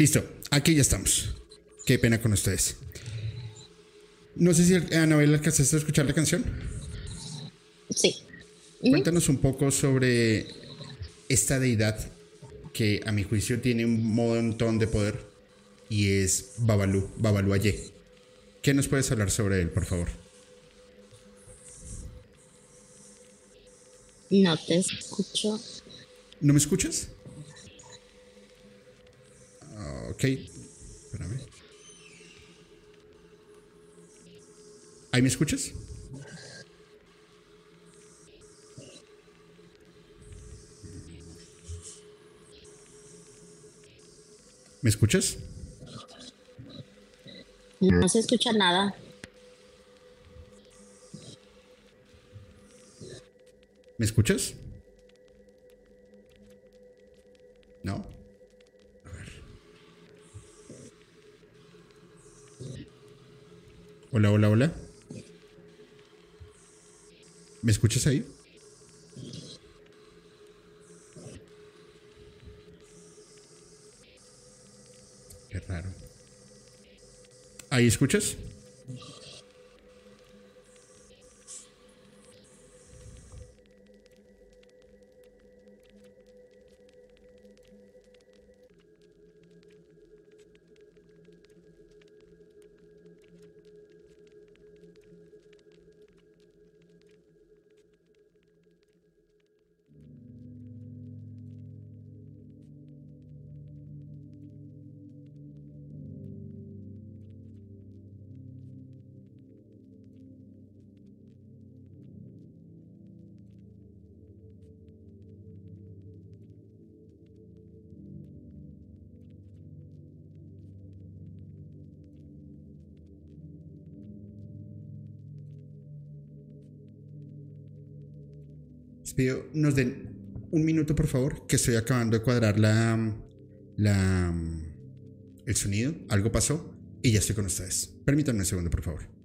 Listo, aquí ya estamos. Qué pena con ustedes. No sé si Anabel alcanzaste a escuchar la canción. Sí. Cuéntanos un poco sobre esta deidad que a mi juicio tiene un montón de poder y es Babalu, Babalu Aye. ¿Qué nos puedes hablar sobre él, por favor? No te escucho. ¿No me escuchas? Ok, espérame. ¿Ahí me escuchas? ¿Me escuchas? No se escucha nada. ¿Me escuchas? Hola, hola, hola. ¿Me escuchas ahí? Qué raro. ¿Ahí escuchas? Nos den un minuto, por favor, que estoy acabando de cuadrar la, la, el sonido. Algo pasó y ya estoy con ustedes. Permítanme un segundo, por favor.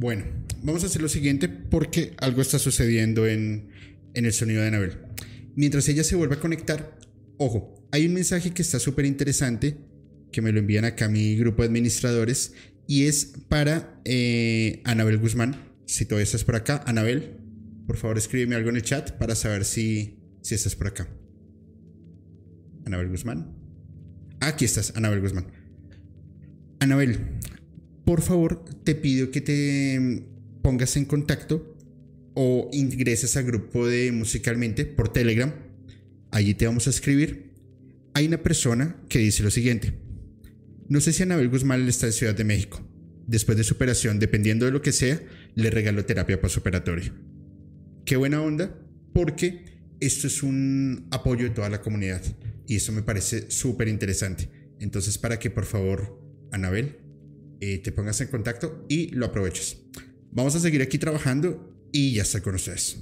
Bueno, vamos a hacer lo siguiente porque algo está sucediendo en, en el sonido de Anabel. Mientras ella se vuelve a conectar, ojo, hay un mensaje que está súper interesante que me lo envían acá a mi grupo de administradores y es para eh, Anabel Guzmán. Si todavía estás por acá, Anabel, por favor escríbeme algo en el chat para saber si, si estás por acá. Anabel Guzmán. Aquí estás, Anabel Guzmán. Anabel, por favor, te pido que te pongas en contacto o ingreses al grupo de Musicalmente por Telegram. Allí te vamos a escribir. Hay una persona que dice lo siguiente. No sé si Anabel Guzmán está en Ciudad de México. Después de su operación, dependiendo de lo que sea, le regaló terapia postoperatoria. Qué buena onda, porque esto es un apoyo de toda la comunidad y eso me parece súper interesante. Entonces, para que por favor, Anabel, eh, te pongas en contacto y lo aproveches. Vamos a seguir aquí trabajando y ya está con ustedes.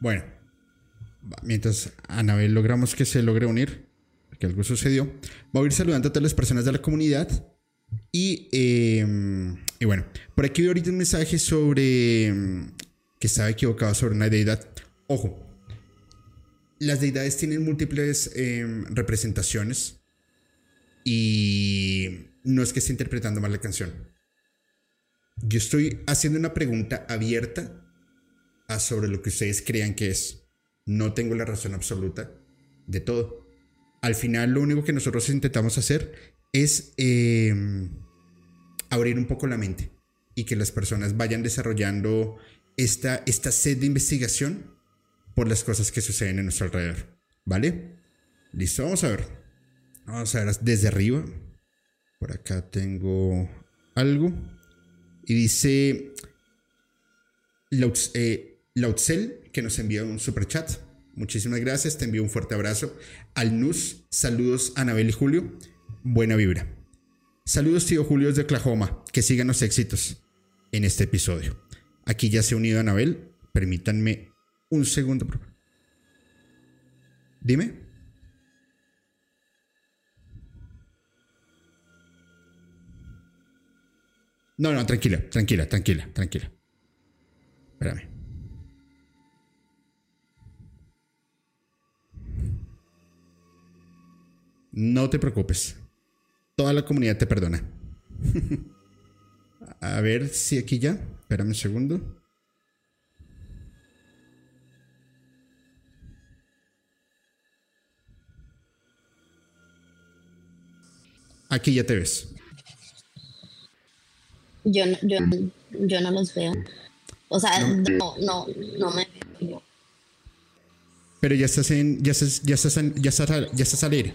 Bueno, mientras Anabel logramos que se logre unir, que algo sucedió, voy a ir saludando a todas las personas de la comunidad. Y, em, y bueno, por aquí vi ahorita un mensaje sobre em, que estaba equivocado sobre una deidad. Ojo, las deidades tienen múltiples em, representaciones y no es que esté interpretando mal la canción. Yo estoy haciendo una pregunta abierta a sobre lo que ustedes crean que es. No tengo la razón absoluta de todo. Al final lo único que nosotros intentamos hacer es em, abrir un poco la mente y que las personas vayan desarrollando esta, esta sed de investigación por las cosas que suceden en nuestro alrededor. ¿Vale? Listo, vamos a ver. Vamos a ver desde arriba. Por acá tengo algo. Y dice... Eh, Lautzel, que nos envía un super chat. Muchísimas gracias, te envío un fuerte abrazo. Al Nus, saludos a Anabel y Julio. Buena vibra. Saludos, tío Julio de Oklahoma. Que sigan los éxitos en este episodio. Aquí ya se ha unido Anabel. Permítanme un segundo. Dime. No, no, tranquila, tranquila, tranquila, tranquila. Espérame. No te preocupes. Toda la comunidad te perdona. <laughs> A ver si aquí ya. Espérame un segundo. Aquí ya te ves. Yo no, yo, yo no los veo. O sea, no, no, no me veo Pero ya estás en, ya estás, ya estás, ya estás, ya estás al aire.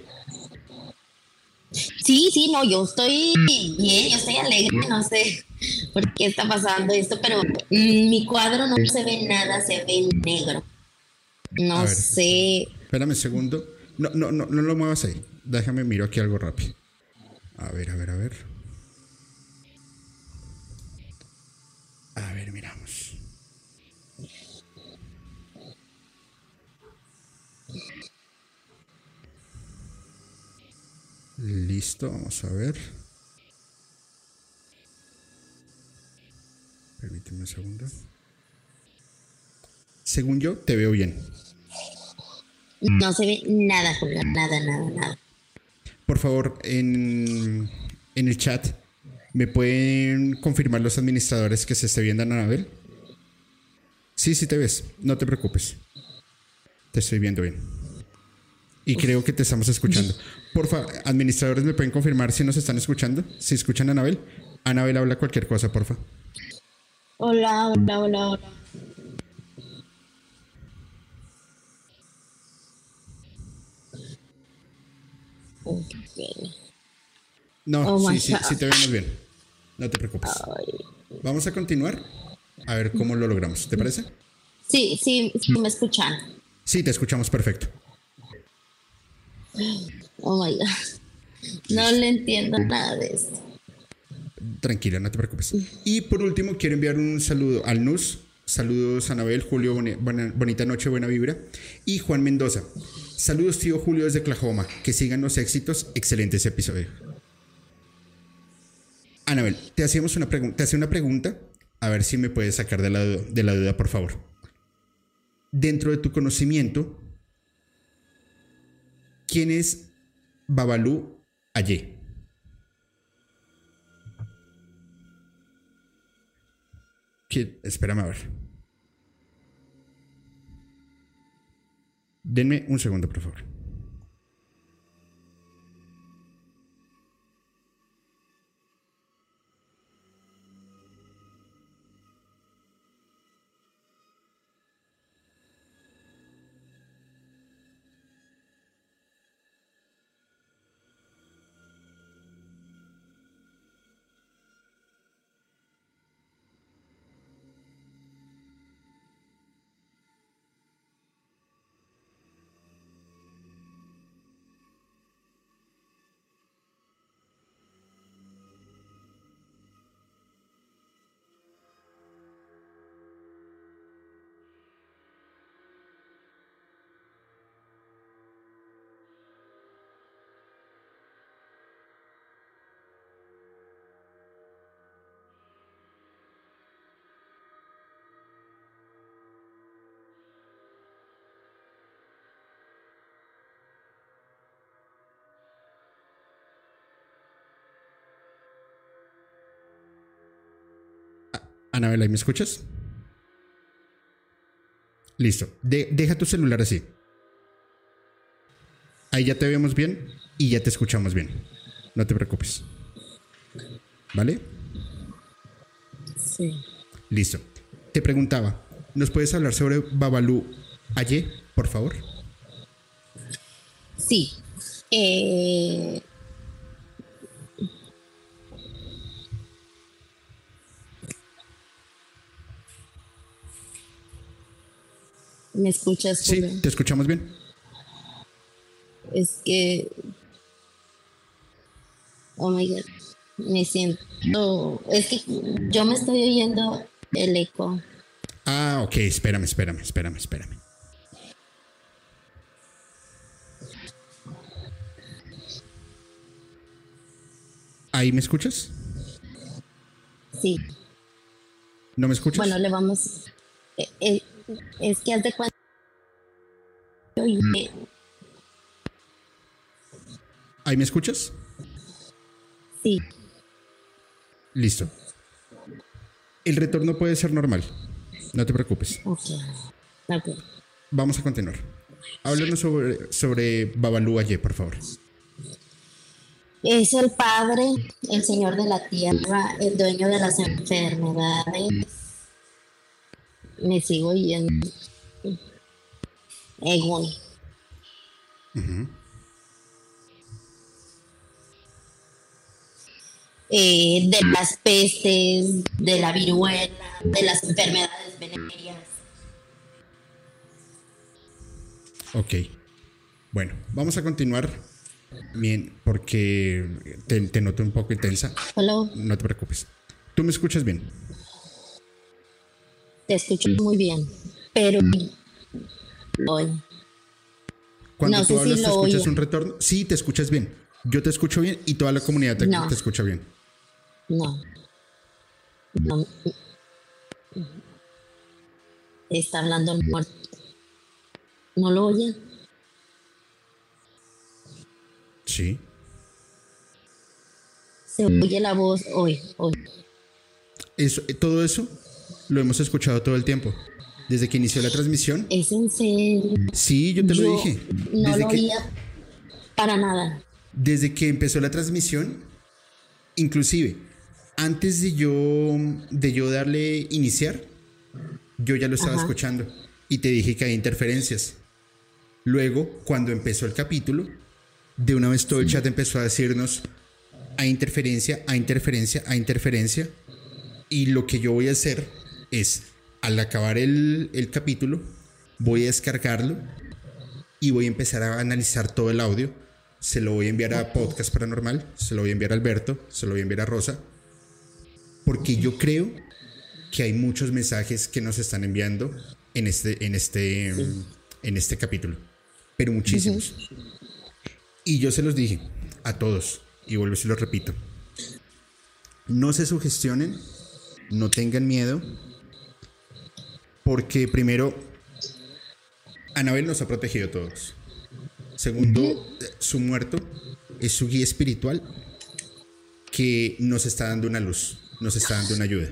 Sí, sí, no, yo estoy bien, yo estoy alegre, no sé por qué está pasando esto, pero mi cuadro no se ve nada, se ve negro. No sé. Espérame un segundo. No, no, no, no lo muevas ahí. Déjame miro aquí algo rápido. A ver, a ver, a ver. A ver, miramos. Listo, vamos a ver. Permíteme un segundo. Según yo, te veo bien. No se ve nada, Julio, nada, nada, nada. Por favor, en, en el chat, ¿me pueden confirmar los administradores que se esté viendo a Anabel? Sí, sí te ves, no te preocupes. Te estoy viendo bien. Y creo que te estamos escuchando. Por favor, administradores, ¿me pueden confirmar si nos están escuchando? Si escuchan a Anabel. Anabel habla cualquier cosa, porfa. Hola, hola, hola, hola. No, oh sí, sí, sí te vemos bien. No te preocupes. Vamos a continuar a ver cómo lo logramos. ¿Te parece? Sí, sí, sí me escuchan. Sí, te escuchamos perfecto. Oh my God. No le entiendo nada de esto. Tranquila, no te preocupes. Y por último, quiero enviar un saludo al NUS. Saludos a Anabel, Julio, bonita noche, buena vibra. Y Juan Mendoza. Saludos, tío Julio, desde Oklahoma. Que sigan los éxitos. Excelente ese episodio. Anabel, te hacíamos una pregunta. Te hacía una pregunta. A ver si me puedes sacar de la, de la duda, por favor. Dentro de tu conocimiento, ¿quién es Babalu Aye? Espérame a ver. Denme un segundo, por favor. Anabela, ¿me escuchas? Listo. deja tu celular así. Ahí ya te vemos bien y ya te escuchamos bien. No te preocupes. ¿Vale? Sí. Listo. Te preguntaba, ¿nos puedes hablar sobre Babalu Aye, por favor? Sí. Eh, ¿Me escuchas? Sí, te escuchamos bien. Es que. Oh my god. Me siento. Es que yo me estoy oyendo el eco. Ah, ok. Espérame, espérame, espérame, espérame. ¿Ahí me escuchas? Sí. ¿No me escuchas? Bueno, le vamos. Eh, eh, es que haz de cuenta. ¿Ahí me escuchas? Sí. Listo. El retorno puede ser normal. No te preocupes. Vamos a continuar. Háblanos sobre, sobre Babalu Aye, por favor. Es el padre, el señor de la tierra, el dueño de las enfermedades me sigo yendo. Egon. eh, de las pestes, de la viruela, de las enfermedades venéreas. Ok. Bueno, vamos a continuar. Bien, porque te, te noto un poco intensa. Hello, No te preocupes. ¿Tú me escuchas bien? Te escucho muy bien, pero hoy Cuando No tú si hablas, ¿te escuchas oye. un retorno? Sí, te escuchas bien. Yo te escucho bien y toda la comunidad te, No. te escucha bien. no. no. Está hablando el muerto. ¿No lo oye? Sí. Se oye la voz hoy, hoy. Eso, eh, todo eso lo hemos escuchado todo el tiempo. Desde que inició la transmisión. ¿Es en serio? Sí, yo te lo Yo dije. No Desde lo que, oía para nada. desde que empezó la transmisión, inclusive antes de yo, de yo darle iniciar, yo ya lo estaba Ajá. escuchando y te dije que hay interferencias. Luego, cuando empezó el capítulo, de una vez todo el chat empezó a decirnos, hay interferencia, hay interferencia, hay interferencia. Y lo que yo voy a hacer es, al acabar el, el capítulo, voy a descargarlo y voy a empezar a analizar todo el audio. Se lo voy a enviar a Podcast Paranormal, se lo voy a enviar a Alberto, se lo voy a enviar a Rosa, porque yo creo que hay muchos mensajes que nos están enviando en este, en este, en este capítulo, pero muchísimos. Y yo se los dije a todos, y vuelvo y se los repito. No se sugestionen, no tengan miedo, porque primero, Anabel nos ha protegido a todos. Segundo, su muerto es su guía espiritual que nos está dando una luz, nos está dando una ayuda.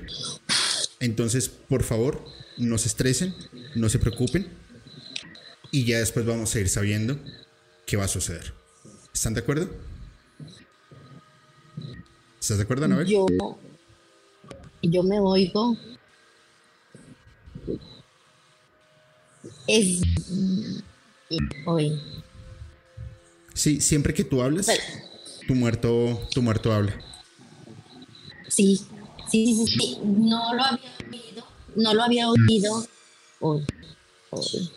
Entonces, por favor, no se estresen, no se preocupen y ya después vamos a ir sabiendo qué va a suceder. ¿Están de acuerdo? ¿Estás de acuerdo, Anabel? Yo, yo me oigo. Es hoy. Sí, siempre que tú hablas, Pero- tu muerto, tu muerto habla. Sí, sí, sí, sí. No lo había oído. No lo había oído hoy. hoy.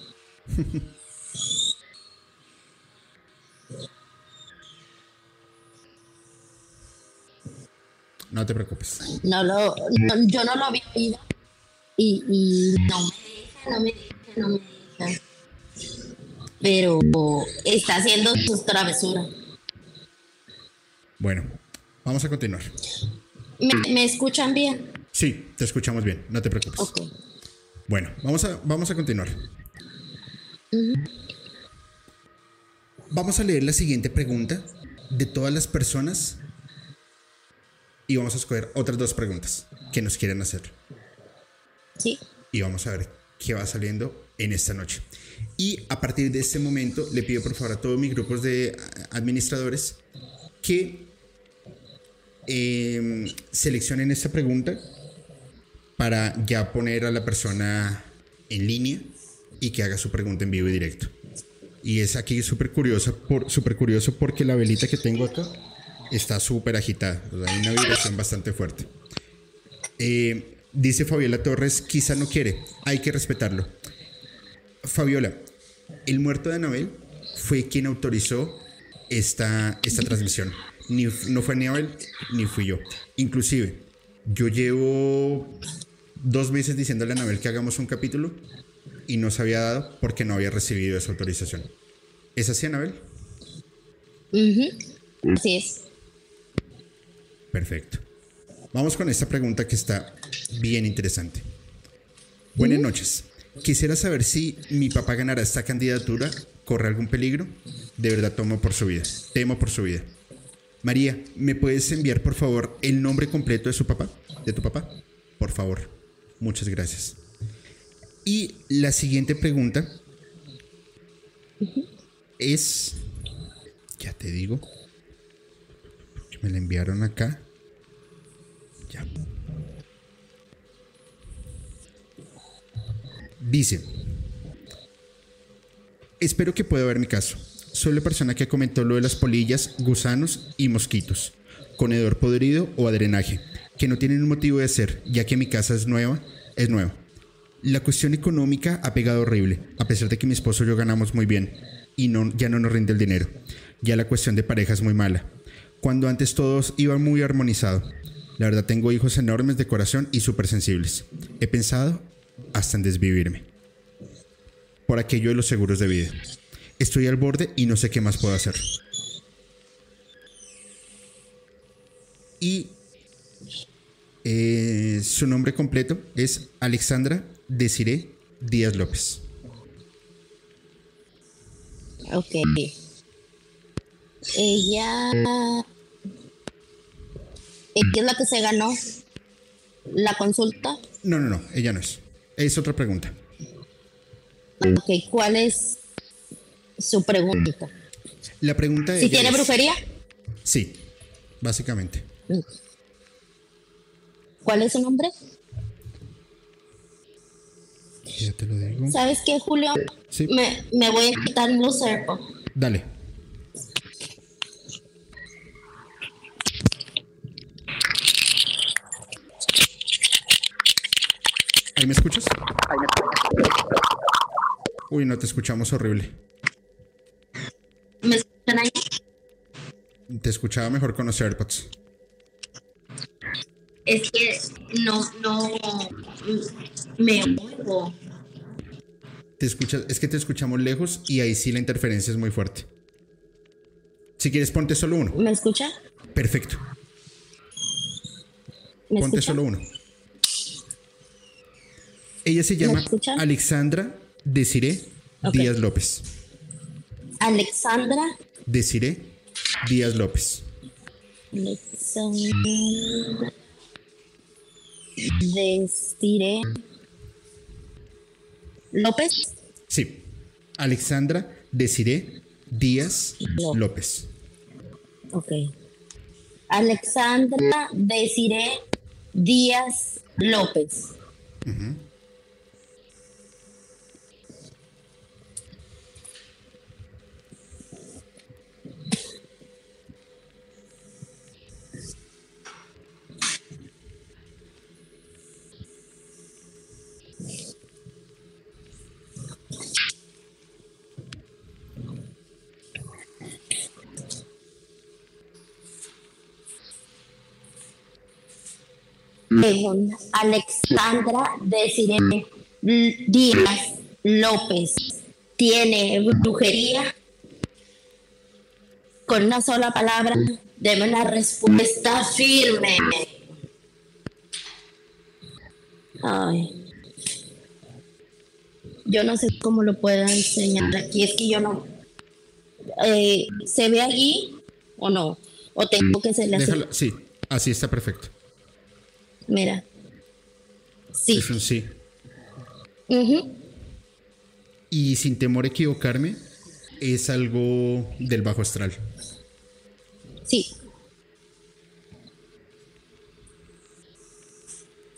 No te preocupes. No lo, no- yo no lo había oído. Y, y no no me deja, no me deja. Pero está haciendo sus travesuras. Bueno, vamos a continuar. ¿Me, me escuchan bien? Sí, te escuchamos bien, no te preocupes. Ok. Bueno, vamos a, vamos a continuar. Vamos a leer la siguiente pregunta de todas las personas y vamos a escoger otras dos preguntas que nos quieren hacer. Sí. Y vamos a ver qué va saliendo en esta noche. Y a partir de este momento le pido por favor a todos mis grupos de administradores que eh, seleccionen esta pregunta para ya poner a la persona en línea y que haga su pregunta en vivo y directo. Y es aquí súper curiosa, por, súper curioso porque la velita que tengo acá está súper agitada. O sea, hay una vibración bastante fuerte. Eh, dice Fabiola Torres, quizá no quiere, hay que respetarlo. Fabiola, el muerto de Anabel fue quien autorizó esta, esta transmisión. Ni, no fue Anabel ni fui yo. Inclusive, yo llevo dos meses diciéndole a Anabel que hagamos un capítulo y no se había dado porque no había recibido esa autorización. ¿Es así, Anabel? Ujú. Así es. Perfecto. Vamos con esta pregunta que está bien interesante. Buenas noches. Quisiera saber si mi papá ganará esta candidatura, corre algún peligro. De verdad tomo por su vida. Temo por su vida. María, ¿me puedes enviar por favor el nombre completo de su papá? ¿De tu papá? Por favor. Muchas gracias. Y la siguiente pregunta es, ya te digo, que me la enviaron acá. Ya. Dice, espero que pueda ver mi caso. Soy la persona que comentó lo de las polillas, gusanos y mosquitos. con hedor podrido o a drenaje, que no tienen un motivo de ser, ya que mi casa es nueva, es nueva. La cuestión económica ha pegado horrible, a pesar de que mi esposo y yo ganamos muy bien y no, ya no nos rinde el dinero. Ya la cuestión de pareja es muy mala. Cuando antes todos iban muy armonizado. La verdad tengo hijos enormes de corazón y súper sensibles. He pensado hasta en desvivirme. Por aquello de los seguros de vida. Estoy al borde y no sé qué más puedo hacer. Y eh, su nombre completo es Alexandra Desiree Díaz López. Ok. Ella. Ella es la que se ganó la consulta. No, no, no, ella no es. Es otra pregunta. Ok, ¿cuál es su pregunta? La pregunta de ¿Si tiene es- brujería? Sí, básicamente. ¿Cuál es su nombre? Ya te lo digo. ¿Sabes qué, Julio? Sí. Me, me voy a quitar los AirPods. Dale. ¿Ahí me escuchas? Uy, no te escuchamos horrible. ¿Me escuchan ahí? Te escuchaba mejor con los AirPods. Es que no, no me oigo. Te escuchas, es que te escuchamos lejos y ahí sí la interferencia es muy fuerte. Si quieres, ponte solo uno. ¿Me escucha? Perfecto. ¿Me Ponte escucha? solo uno. Ella se llama? Alexandra Desiree Ok. Díaz López. Alexandra. Desiree Díaz López. Alexandra. Desiree. López. Sí. Alexandra Desiree Díaz López. López. Ok. Alexandra Desiree Díaz López. Según Alexandra Desiree Díaz López tiene brujería. Con una sola palabra, deme una respuesta firme. Ay. Yo no sé cómo lo pueda enseñar aquí, es que yo no. Eh, ¿Se ve allí o no? ¿O tengo que se le hace? Sí, así está perfecto. Mira. Sí. Es un sí. Y sin temor a equivocarme, es algo del bajo astral. Sí.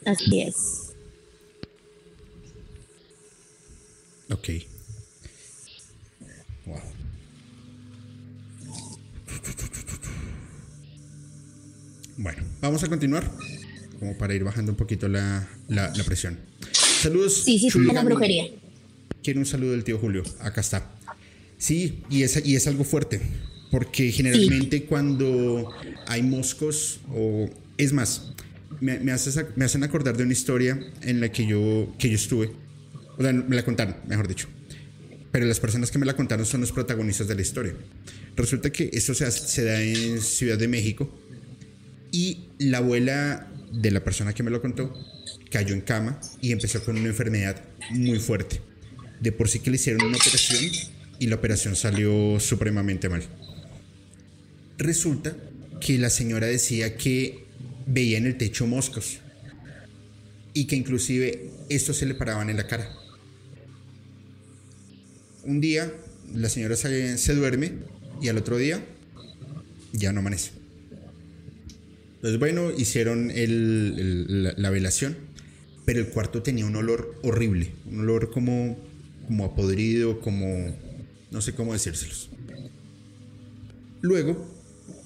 Así es. Ok. Wow. Bueno, vamos a continuar. Como para ir bajando un poquito la, la- la presión. Saludos. Sí, sí, Gaming. brujería. Quiero un saludo del tío Julio. Acá está. Sí, y es, y es algo fuerte. Porque generalmente cuando hay moscos o... Es más, me, me, haces ac- me hacen acordar de una historia en la que yo, que yo estuve. O sea, me la contaron, mejor dicho. Pero las personas que me la contaron son los protagonistas de la historia. Resulta que esto se, hace- se da en Ciudad de México. Y la abuela de la persona que me lo contó cayó en cama y empezó con una enfermedad muy fuerte. De por sí que le hicieron una operación y la operación salió supremamente mal. Resulta que la señora decía que veía en el techo moscos y que inclusive estos se le paraban en la cara. Un día la señora se, se duerme y al otro día ya no amanece. Entonces, bueno, hicieron el- la, la velación, pero el cuarto tenía un olor horrible, un olor como, como como no sé cómo decírselos. Luego,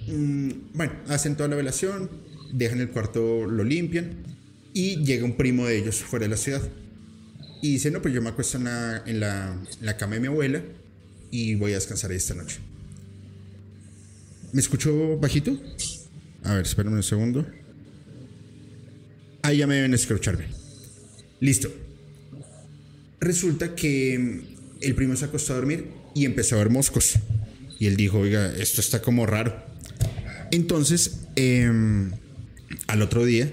mm, bueno, hacen toda la velación, dejan el cuarto, lo limpian y llega un primo de ellos fuera de la ciudad. Y dice, no, pues yo me acuesto en la, en la, la cama de mi abuela y voy a descansar esta noche. ¿Me escucho bajito? A ver, espérame un segundo. Ahí ya me deben escucharme. Listo. Resulta que mm, el primo se acostó a dormir y empezó a ver moscos. Y él dijo, oiga, esto está como raro. Entonces, em, al otro día,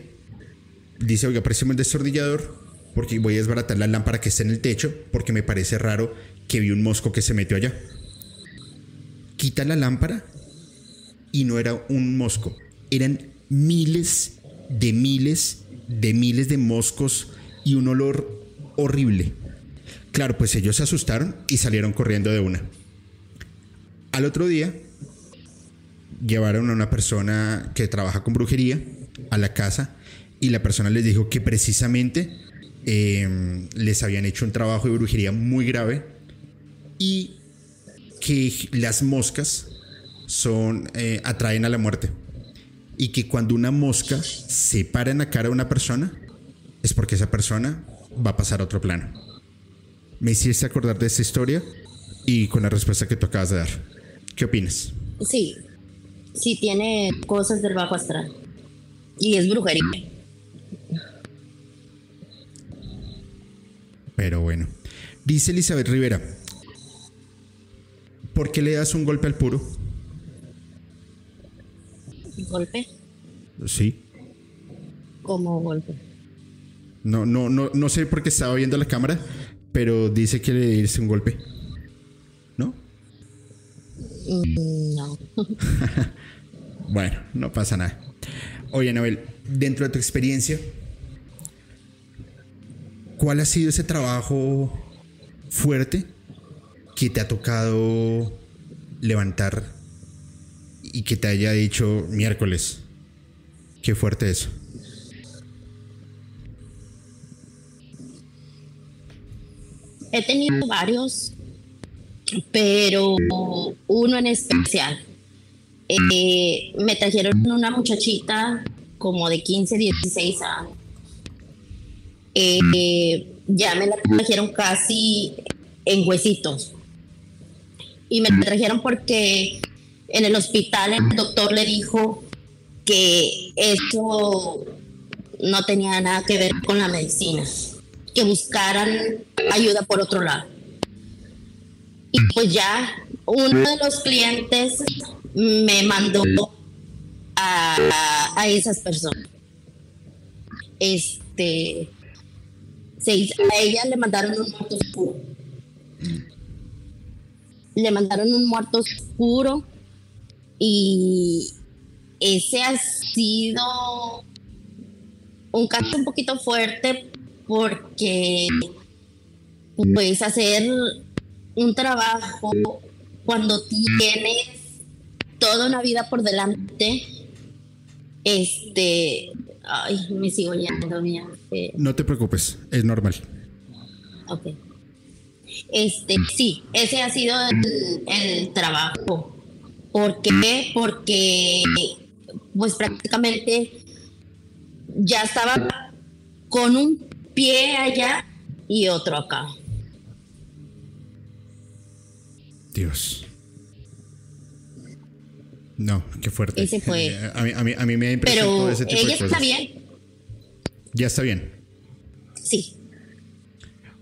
dice, oiga, préstame el destornillador porque voy a desbaratar la lámpara que está en el techo porque me parece raro que vi un mosco que se metió allá. Quita la lámpara y no era un mosco, eran miles de miles de miles de moscos y un olor horrible. Claro, pues ellos se asustaron y salieron corriendo de una. Al otro día, llevaron a una persona que trabaja con brujería a la casa y la persona les dijo que precisamente em, les habían hecho un trabajo de brujería muy grave y que las moscas son eh, atraen a la muerte y que cuando una mosca se para en la cara de una persona es porque esa persona va a pasar a otro plano. Me hiciste acordar de esta historia y con la respuesta que tú acabas de dar. ¿Qué opinas? Sí, sí tiene cosas del bajo astral y es brujería. Pero bueno, dice Elizabeth Rivera, ¿por qué le das un golpe al puro? ¿Golpe? Sí. ¿Cómo golpe? No, no, no, no sé por qué estaba viendo la cámara, pero dice que le dice un golpe. ¿No? Mm, no. <laughs> bueno, no pasa nada. Oye, Anabel, dentro de tu experiencia, ¿cuál ha sido ese trabajo fuerte que te ha tocado levantar y que te haya dicho miércoles? Qué fuerte eso. He tenido varios, pero uno en especial. Eh, me trajeron una muchachita como de 15, 16 años. Eh, ya me la trajeron casi en huesitos. Y me la trajeron porque en el hospital el doctor le dijo que eso no tenía nada que ver con la medicina, que buscaran ayuda por otro lado. Y pues ya uno de los clientes me mandó a, a esas personas. Este, a ella le mandaron un muerto oscuro. Le mandaron un muerto oscuro y ese ha sido un caso un poquito fuerte porque puedes hacer un trabajo cuando tienes toda una vida por delante. Este, ay, me sigo yendo, mía. Eh. no te preocupes, es normal. Ok. Este, sí, ese ha sido el, el trabajo. ¿Por qué? Porque pues prácticamente ya estaba con un pie allá y otro acá. Dios. No, qué fuerte. Ese fue. <laughs> A, mí, a, mí, a mí, me ha impresionado Pero ese tipo ella está bien. Ya está bien. Sí.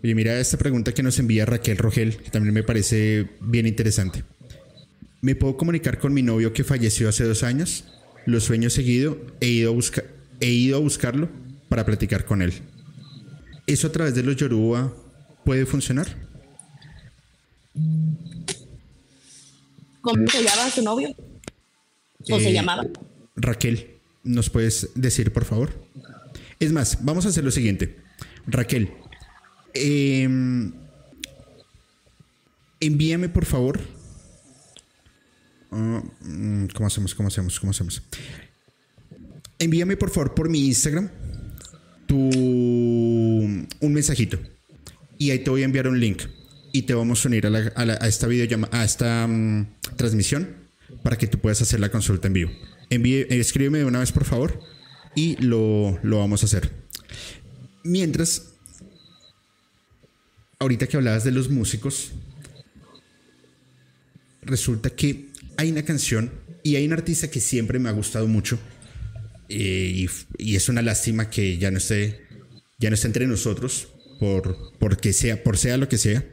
Oye, mira esta pregunta que nos envía Raquel Rogel, que también me parece bien interesante. ¿Me puedo comunicar con mi novio que falleció hace dos años? Lo sueño seguido, he ido a, buscar, he ido a buscarlo para platicar con él. ¿Eso a través de los Yoruba puede funcionar? ¿Cómo se llama su novio? ¿O se Eh, llamaba? Raquel, ¿nos puedes decir, por favor? Es más, vamos a hacer lo siguiente. Raquel, em, envíame, por favor. Ah, mm, ¿Cómo hacemos? ¿Cómo hacemos? ¿Cómo hacemos? Envíame, por favor, por mi Instagram tu, un mensajito. Y ahí te voy a enviar un link. Y te vamos a unir a, la- a esta videollamada, a esta mm, transmisión para que tú puedas hacer la consulta en vivo. Envíe, escríbeme de una vez, por favor, y lo, lo vamos a hacer. Mientras, ahorita que hablabas de los músicos, resulta que hay una canción y hay un artista que siempre me ha gustado mucho eh, y, es una lástima que ya no esté, ya no esté entre nosotros por, porque sea, por sea lo que sea.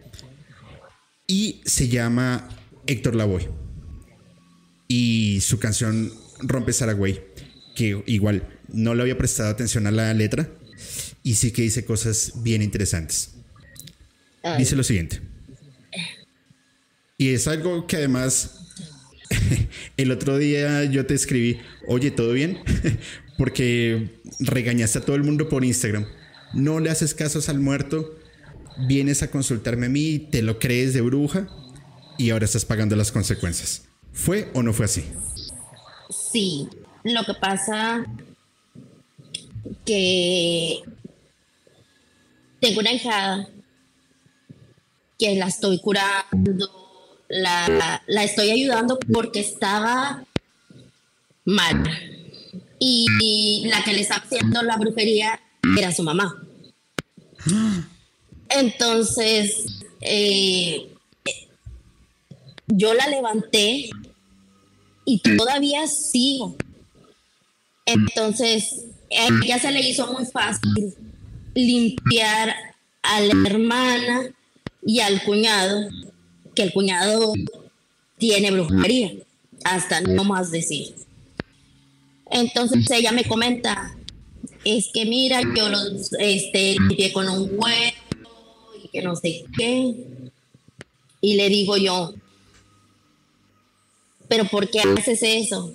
Y se llama Héctor Lavoe. Y su canción Rompe Saragüey, que igual no le había prestado atención a la letra y sí que dice cosas bien interesantes. Dice lo siguiente. Y es algo que además <laughs> el otro día yo te escribí, oye, ¿todo bien? <laughs> Porque regañaste a todo el mundo por Instagram. No le haces casos al muerto, vienes a consultarme a mí, te lo crees de bruja y ahora estás pagando las consecuencias. ¿Fue o no fue así? Sí, lo que pasa que tengo una hija que la estoy curando la, estoy ayudando porque estaba mal. Y la que le estaba haciendo la brujería era su mamá. Entonces, eh, yo la levanté y todavía sigo. Entonces, a ella se le hizo muy fácil limpiar a la hermana y al cuñado que el cuñado tiene brujería, hasta no más decir. Entonces ella me comenta, es que mira, yo los este, limpié con un huevo y que no sé qué. Y le digo yo, pero ¿por qué haces eso?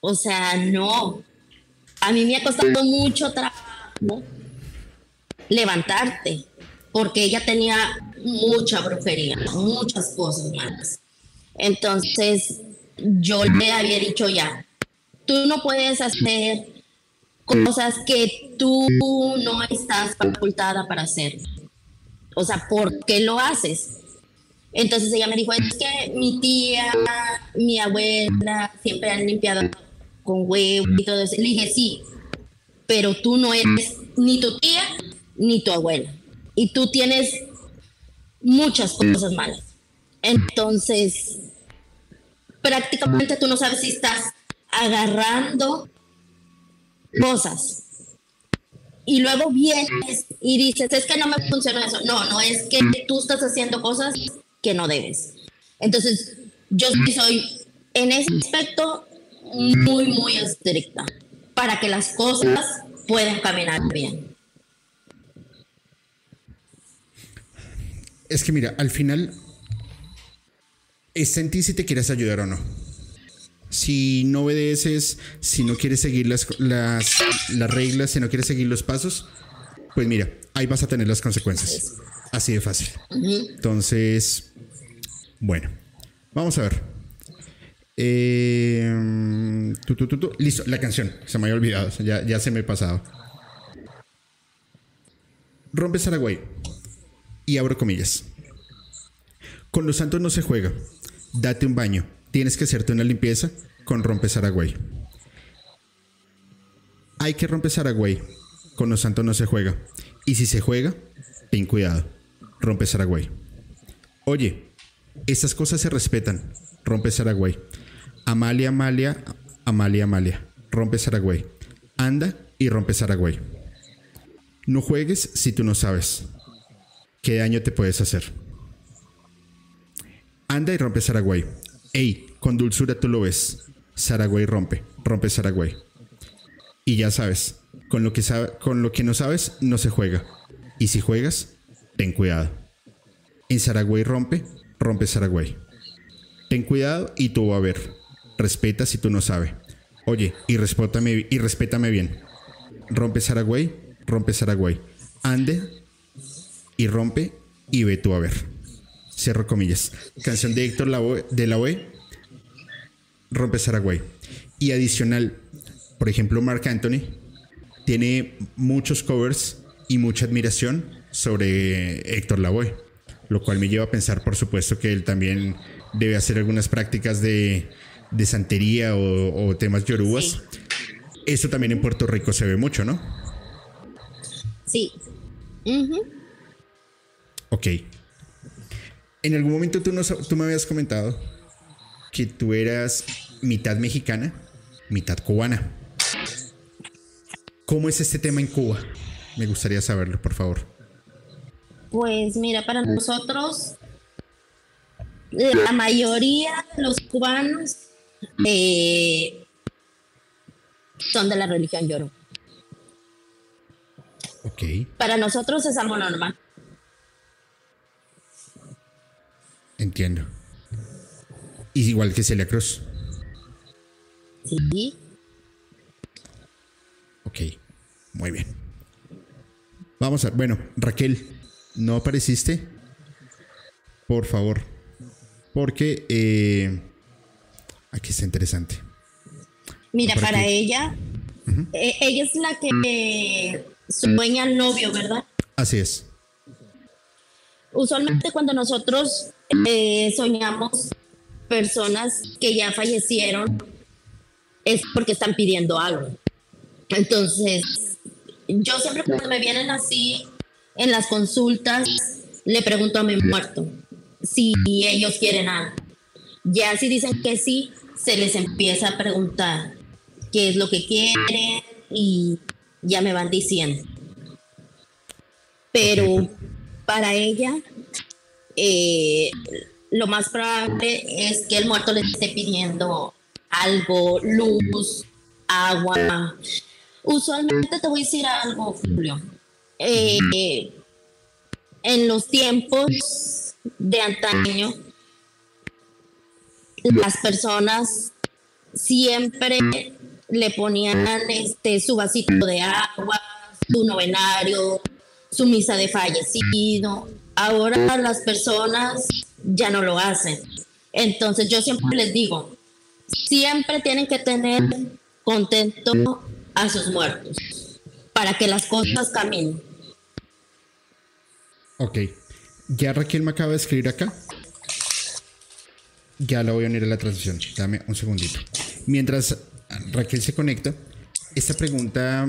O sea, no. A mí me ha costado mucho trabajo levantarte porque ella tenía mucha brujería, muchas cosas malas. Entonces, yo le había dicho ya, tú no puedes hacer cosas que tú no estás facultada para hacer. O sea, ¿por qué lo haces? Entonces ella me dijo, es que mi tía, mi abuela siempre han limpiado con huevo y todo eso. Le dije, sí, pero tú no eres ni tu tía ni tu abuela y tú tienes muchas cosas malas. Entonces, prácticamente tú no sabes si estás agarrando cosas. Y luego vienes y dices, es que no me funciona eso. No, no es que tú estás haciendo cosas que no debes. Entonces, yo soy en ese aspecto muy, muy estricta para que las cosas puedan caminar bien. Es que mira, al final está en ti si te quieres ayudar o no. Si no obedeces, si no quieres seguir las, las, reglas, si no quieres seguir los pasos, pues mira, ahí vas a tener las consecuencias. Así de fácil. Entonces, bueno, vamos a ver. Eh, Listo, la canción. Se me había olvidado. Ya, ya se me ha pasado. Rompe Saragüey y abro comillas. Con los santos no se juega. Date un baño. Tienes que hacerte una limpieza con rompe Saragüey. Hay que romper Saragüey. Con los santos no se juega. Y si se juega, ten cuidado. Rompe Saragüey. Oye, estas cosas se respetan. Rompe Saragüey. Amalia, Amalia, Amalia, Amalia. Rompe Saragüey. Anda y rompe Saragüey. No juegues si tú no sabes. ¿Qué daño te puedes hacer? Anda y rompe Saragüey. Ey, con dulzura tú lo ves. Saragüey rompe, rompe Saragüey. Y ya sabes, con lo, que con lo que no sabes no se juega. Y si juegas, ten cuidado. En Saragüey rompe, rompe Saragüey. Ten cuidado y tú va a ver. Respeta si tú no sabes. Oye, y respétame, y respétame bien. Rompe Saragüey, rompe Saragüey. Ande y rompe y ve tú a ver. Cierro comillas. Canción de Héctor de la OE, Rompe Saragüey. Y adicional, por ejemplo, Mark Anthony tiene muchos covers y mucha admiración sobre Héctor Lavoe, lo cual me lleva a pensar, por supuesto, que él también debe hacer algunas prácticas de, de santería o, temas yorubas. Eso también en Puerto Rico se ve mucho, ¿no? Sí. Ok. En algún momento tú, tú me habías comentado que tú eras mitad mexicana, mitad cubana. ¿Cómo es este tema en Cuba? Me gustaría saberlo, por favor. Pues mira, para nosotros, la mayoría de los cubanos eh, son de la religión lloro. Ok. Para nosotros es algo normal. Entiendo. Y igual que Celia Cruz. Sí. Ok, muy bien. Vamos a, bueno, Raquel, ¿no apareciste? Por favor. Porque eh, aquí está interesante. Mira, para ella, eh, ella es la que sueña al novio, ¿verdad? Así es. Usualmente cuando nosotros eh, soñamos personas que ya fallecieron, es porque están pidiendo algo. Entonces, yo siempre cuando me vienen así en las consultas, le pregunto a mi muerto si ellos quieren algo. Ya si dicen que sí, se les empieza a preguntar qué es lo que quieren y ya me van diciendo. Pero para ella, eh, lo más probable es que el muerto le esté pidiendo algo, luz, agua. Usualmente te voy a decir algo, Julio. Eh, en los tiempos de antaño, las personas siempre le ponían este su vasito de agua, su novenario, su misa de fallecido. Ahora las personas ya no lo hacen. Entonces yo siempre les digo, siempre tienen que tener contento a sus muertos para que las cosas caminen. Ok. Ya Raquel me acaba de escribir acá. Ya la voy a unir a la transición. Dame un segundito. Mientras Raquel se conecta, esta pregunta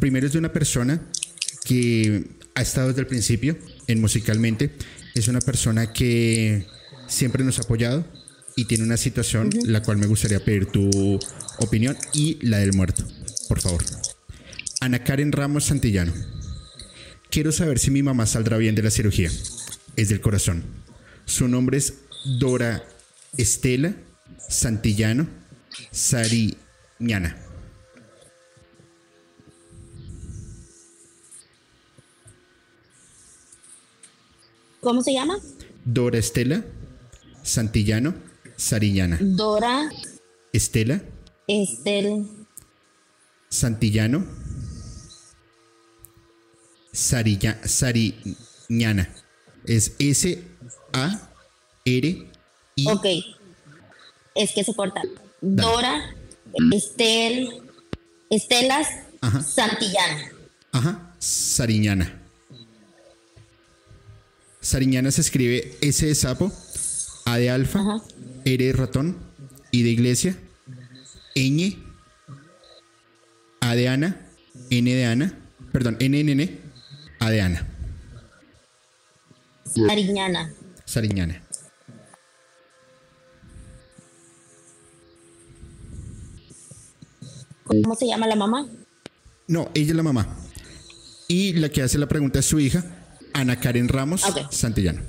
primero es de una persona que ha estado desde el principio en musicalmente. Es una persona que siempre nos ha apoyado y tiene una situación la cual me gustaría pedir tu opinión y la del muerto, por favor. Ana Karen Ramos Santillano. Quiero saber si mi mamá saldrá bien de la cirugía. Es del corazón. Su nombre es Dora Estela Santillano Sariñana. ¿Cómo se llama? Dora Estela Santillano Sariñana. Dora Estela Estel Santillano Sarilla, Sariñana. Es S A R I. Ok. Es que se corta. Dora Estel Estelas Santillana. Ajá. Sariñana. Sariñana se escribe S de sapo, A de alfa, R de ratón, I de iglesia, ñ, A de Ana, N de Ana, perdón, N, N, N, A de Ana. Sariñana. Sariñana. ¿Cómo se llama la mamá? No, ella es la mamá. Y la que hace la pregunta es su hija, Ana Karen Ramos Santillano.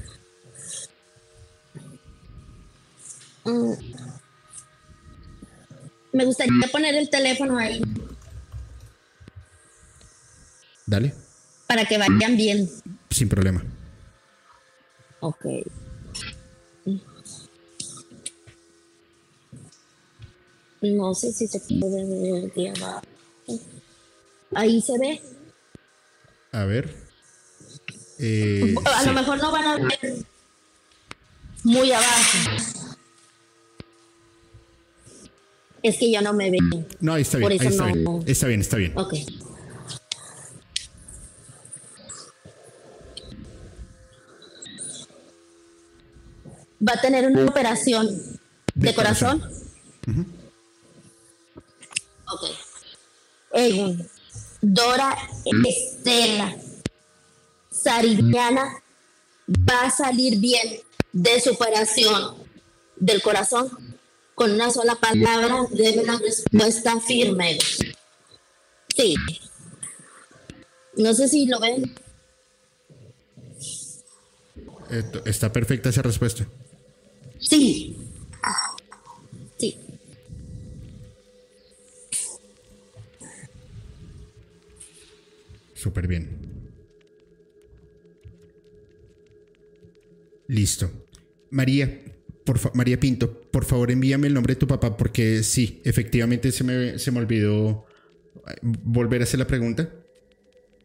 Mm. Me gustaría poner el teléfono ahí. Dale. Para que vayan bien. Sin problema. Ok. No sé si se puede ver Ahí se ve. A ver. Eh, a lo mejor no van a ver muy abajo. Es que ya no me ven. No, está bien. está, bien. está bien, está bien. Ok. Va a tener una operación de, corazón. Ok. Egun, Dora Estela, Sariñana va a salir bien de su operación del corazón con una sola palabra, debe una respuesta firme. Sí. No sé si lo ven. Está perfecta esa respuesta. Sí. Sí. Súper bien. Listo. María, por María Pinto, por favor envíame el nombre de tu papá porque sí, efectivamente se me, se me olvidó eh, volver a hacer la pregunta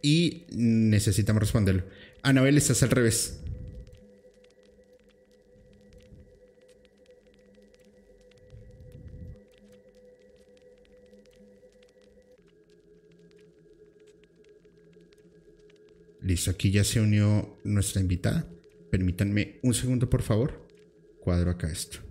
y necesitamos responderlo. Anabel, estás al revés. Listo, aquí ya se unió nuestra invitada. Permítanme un segundo, por favor. Cuadro acá esto.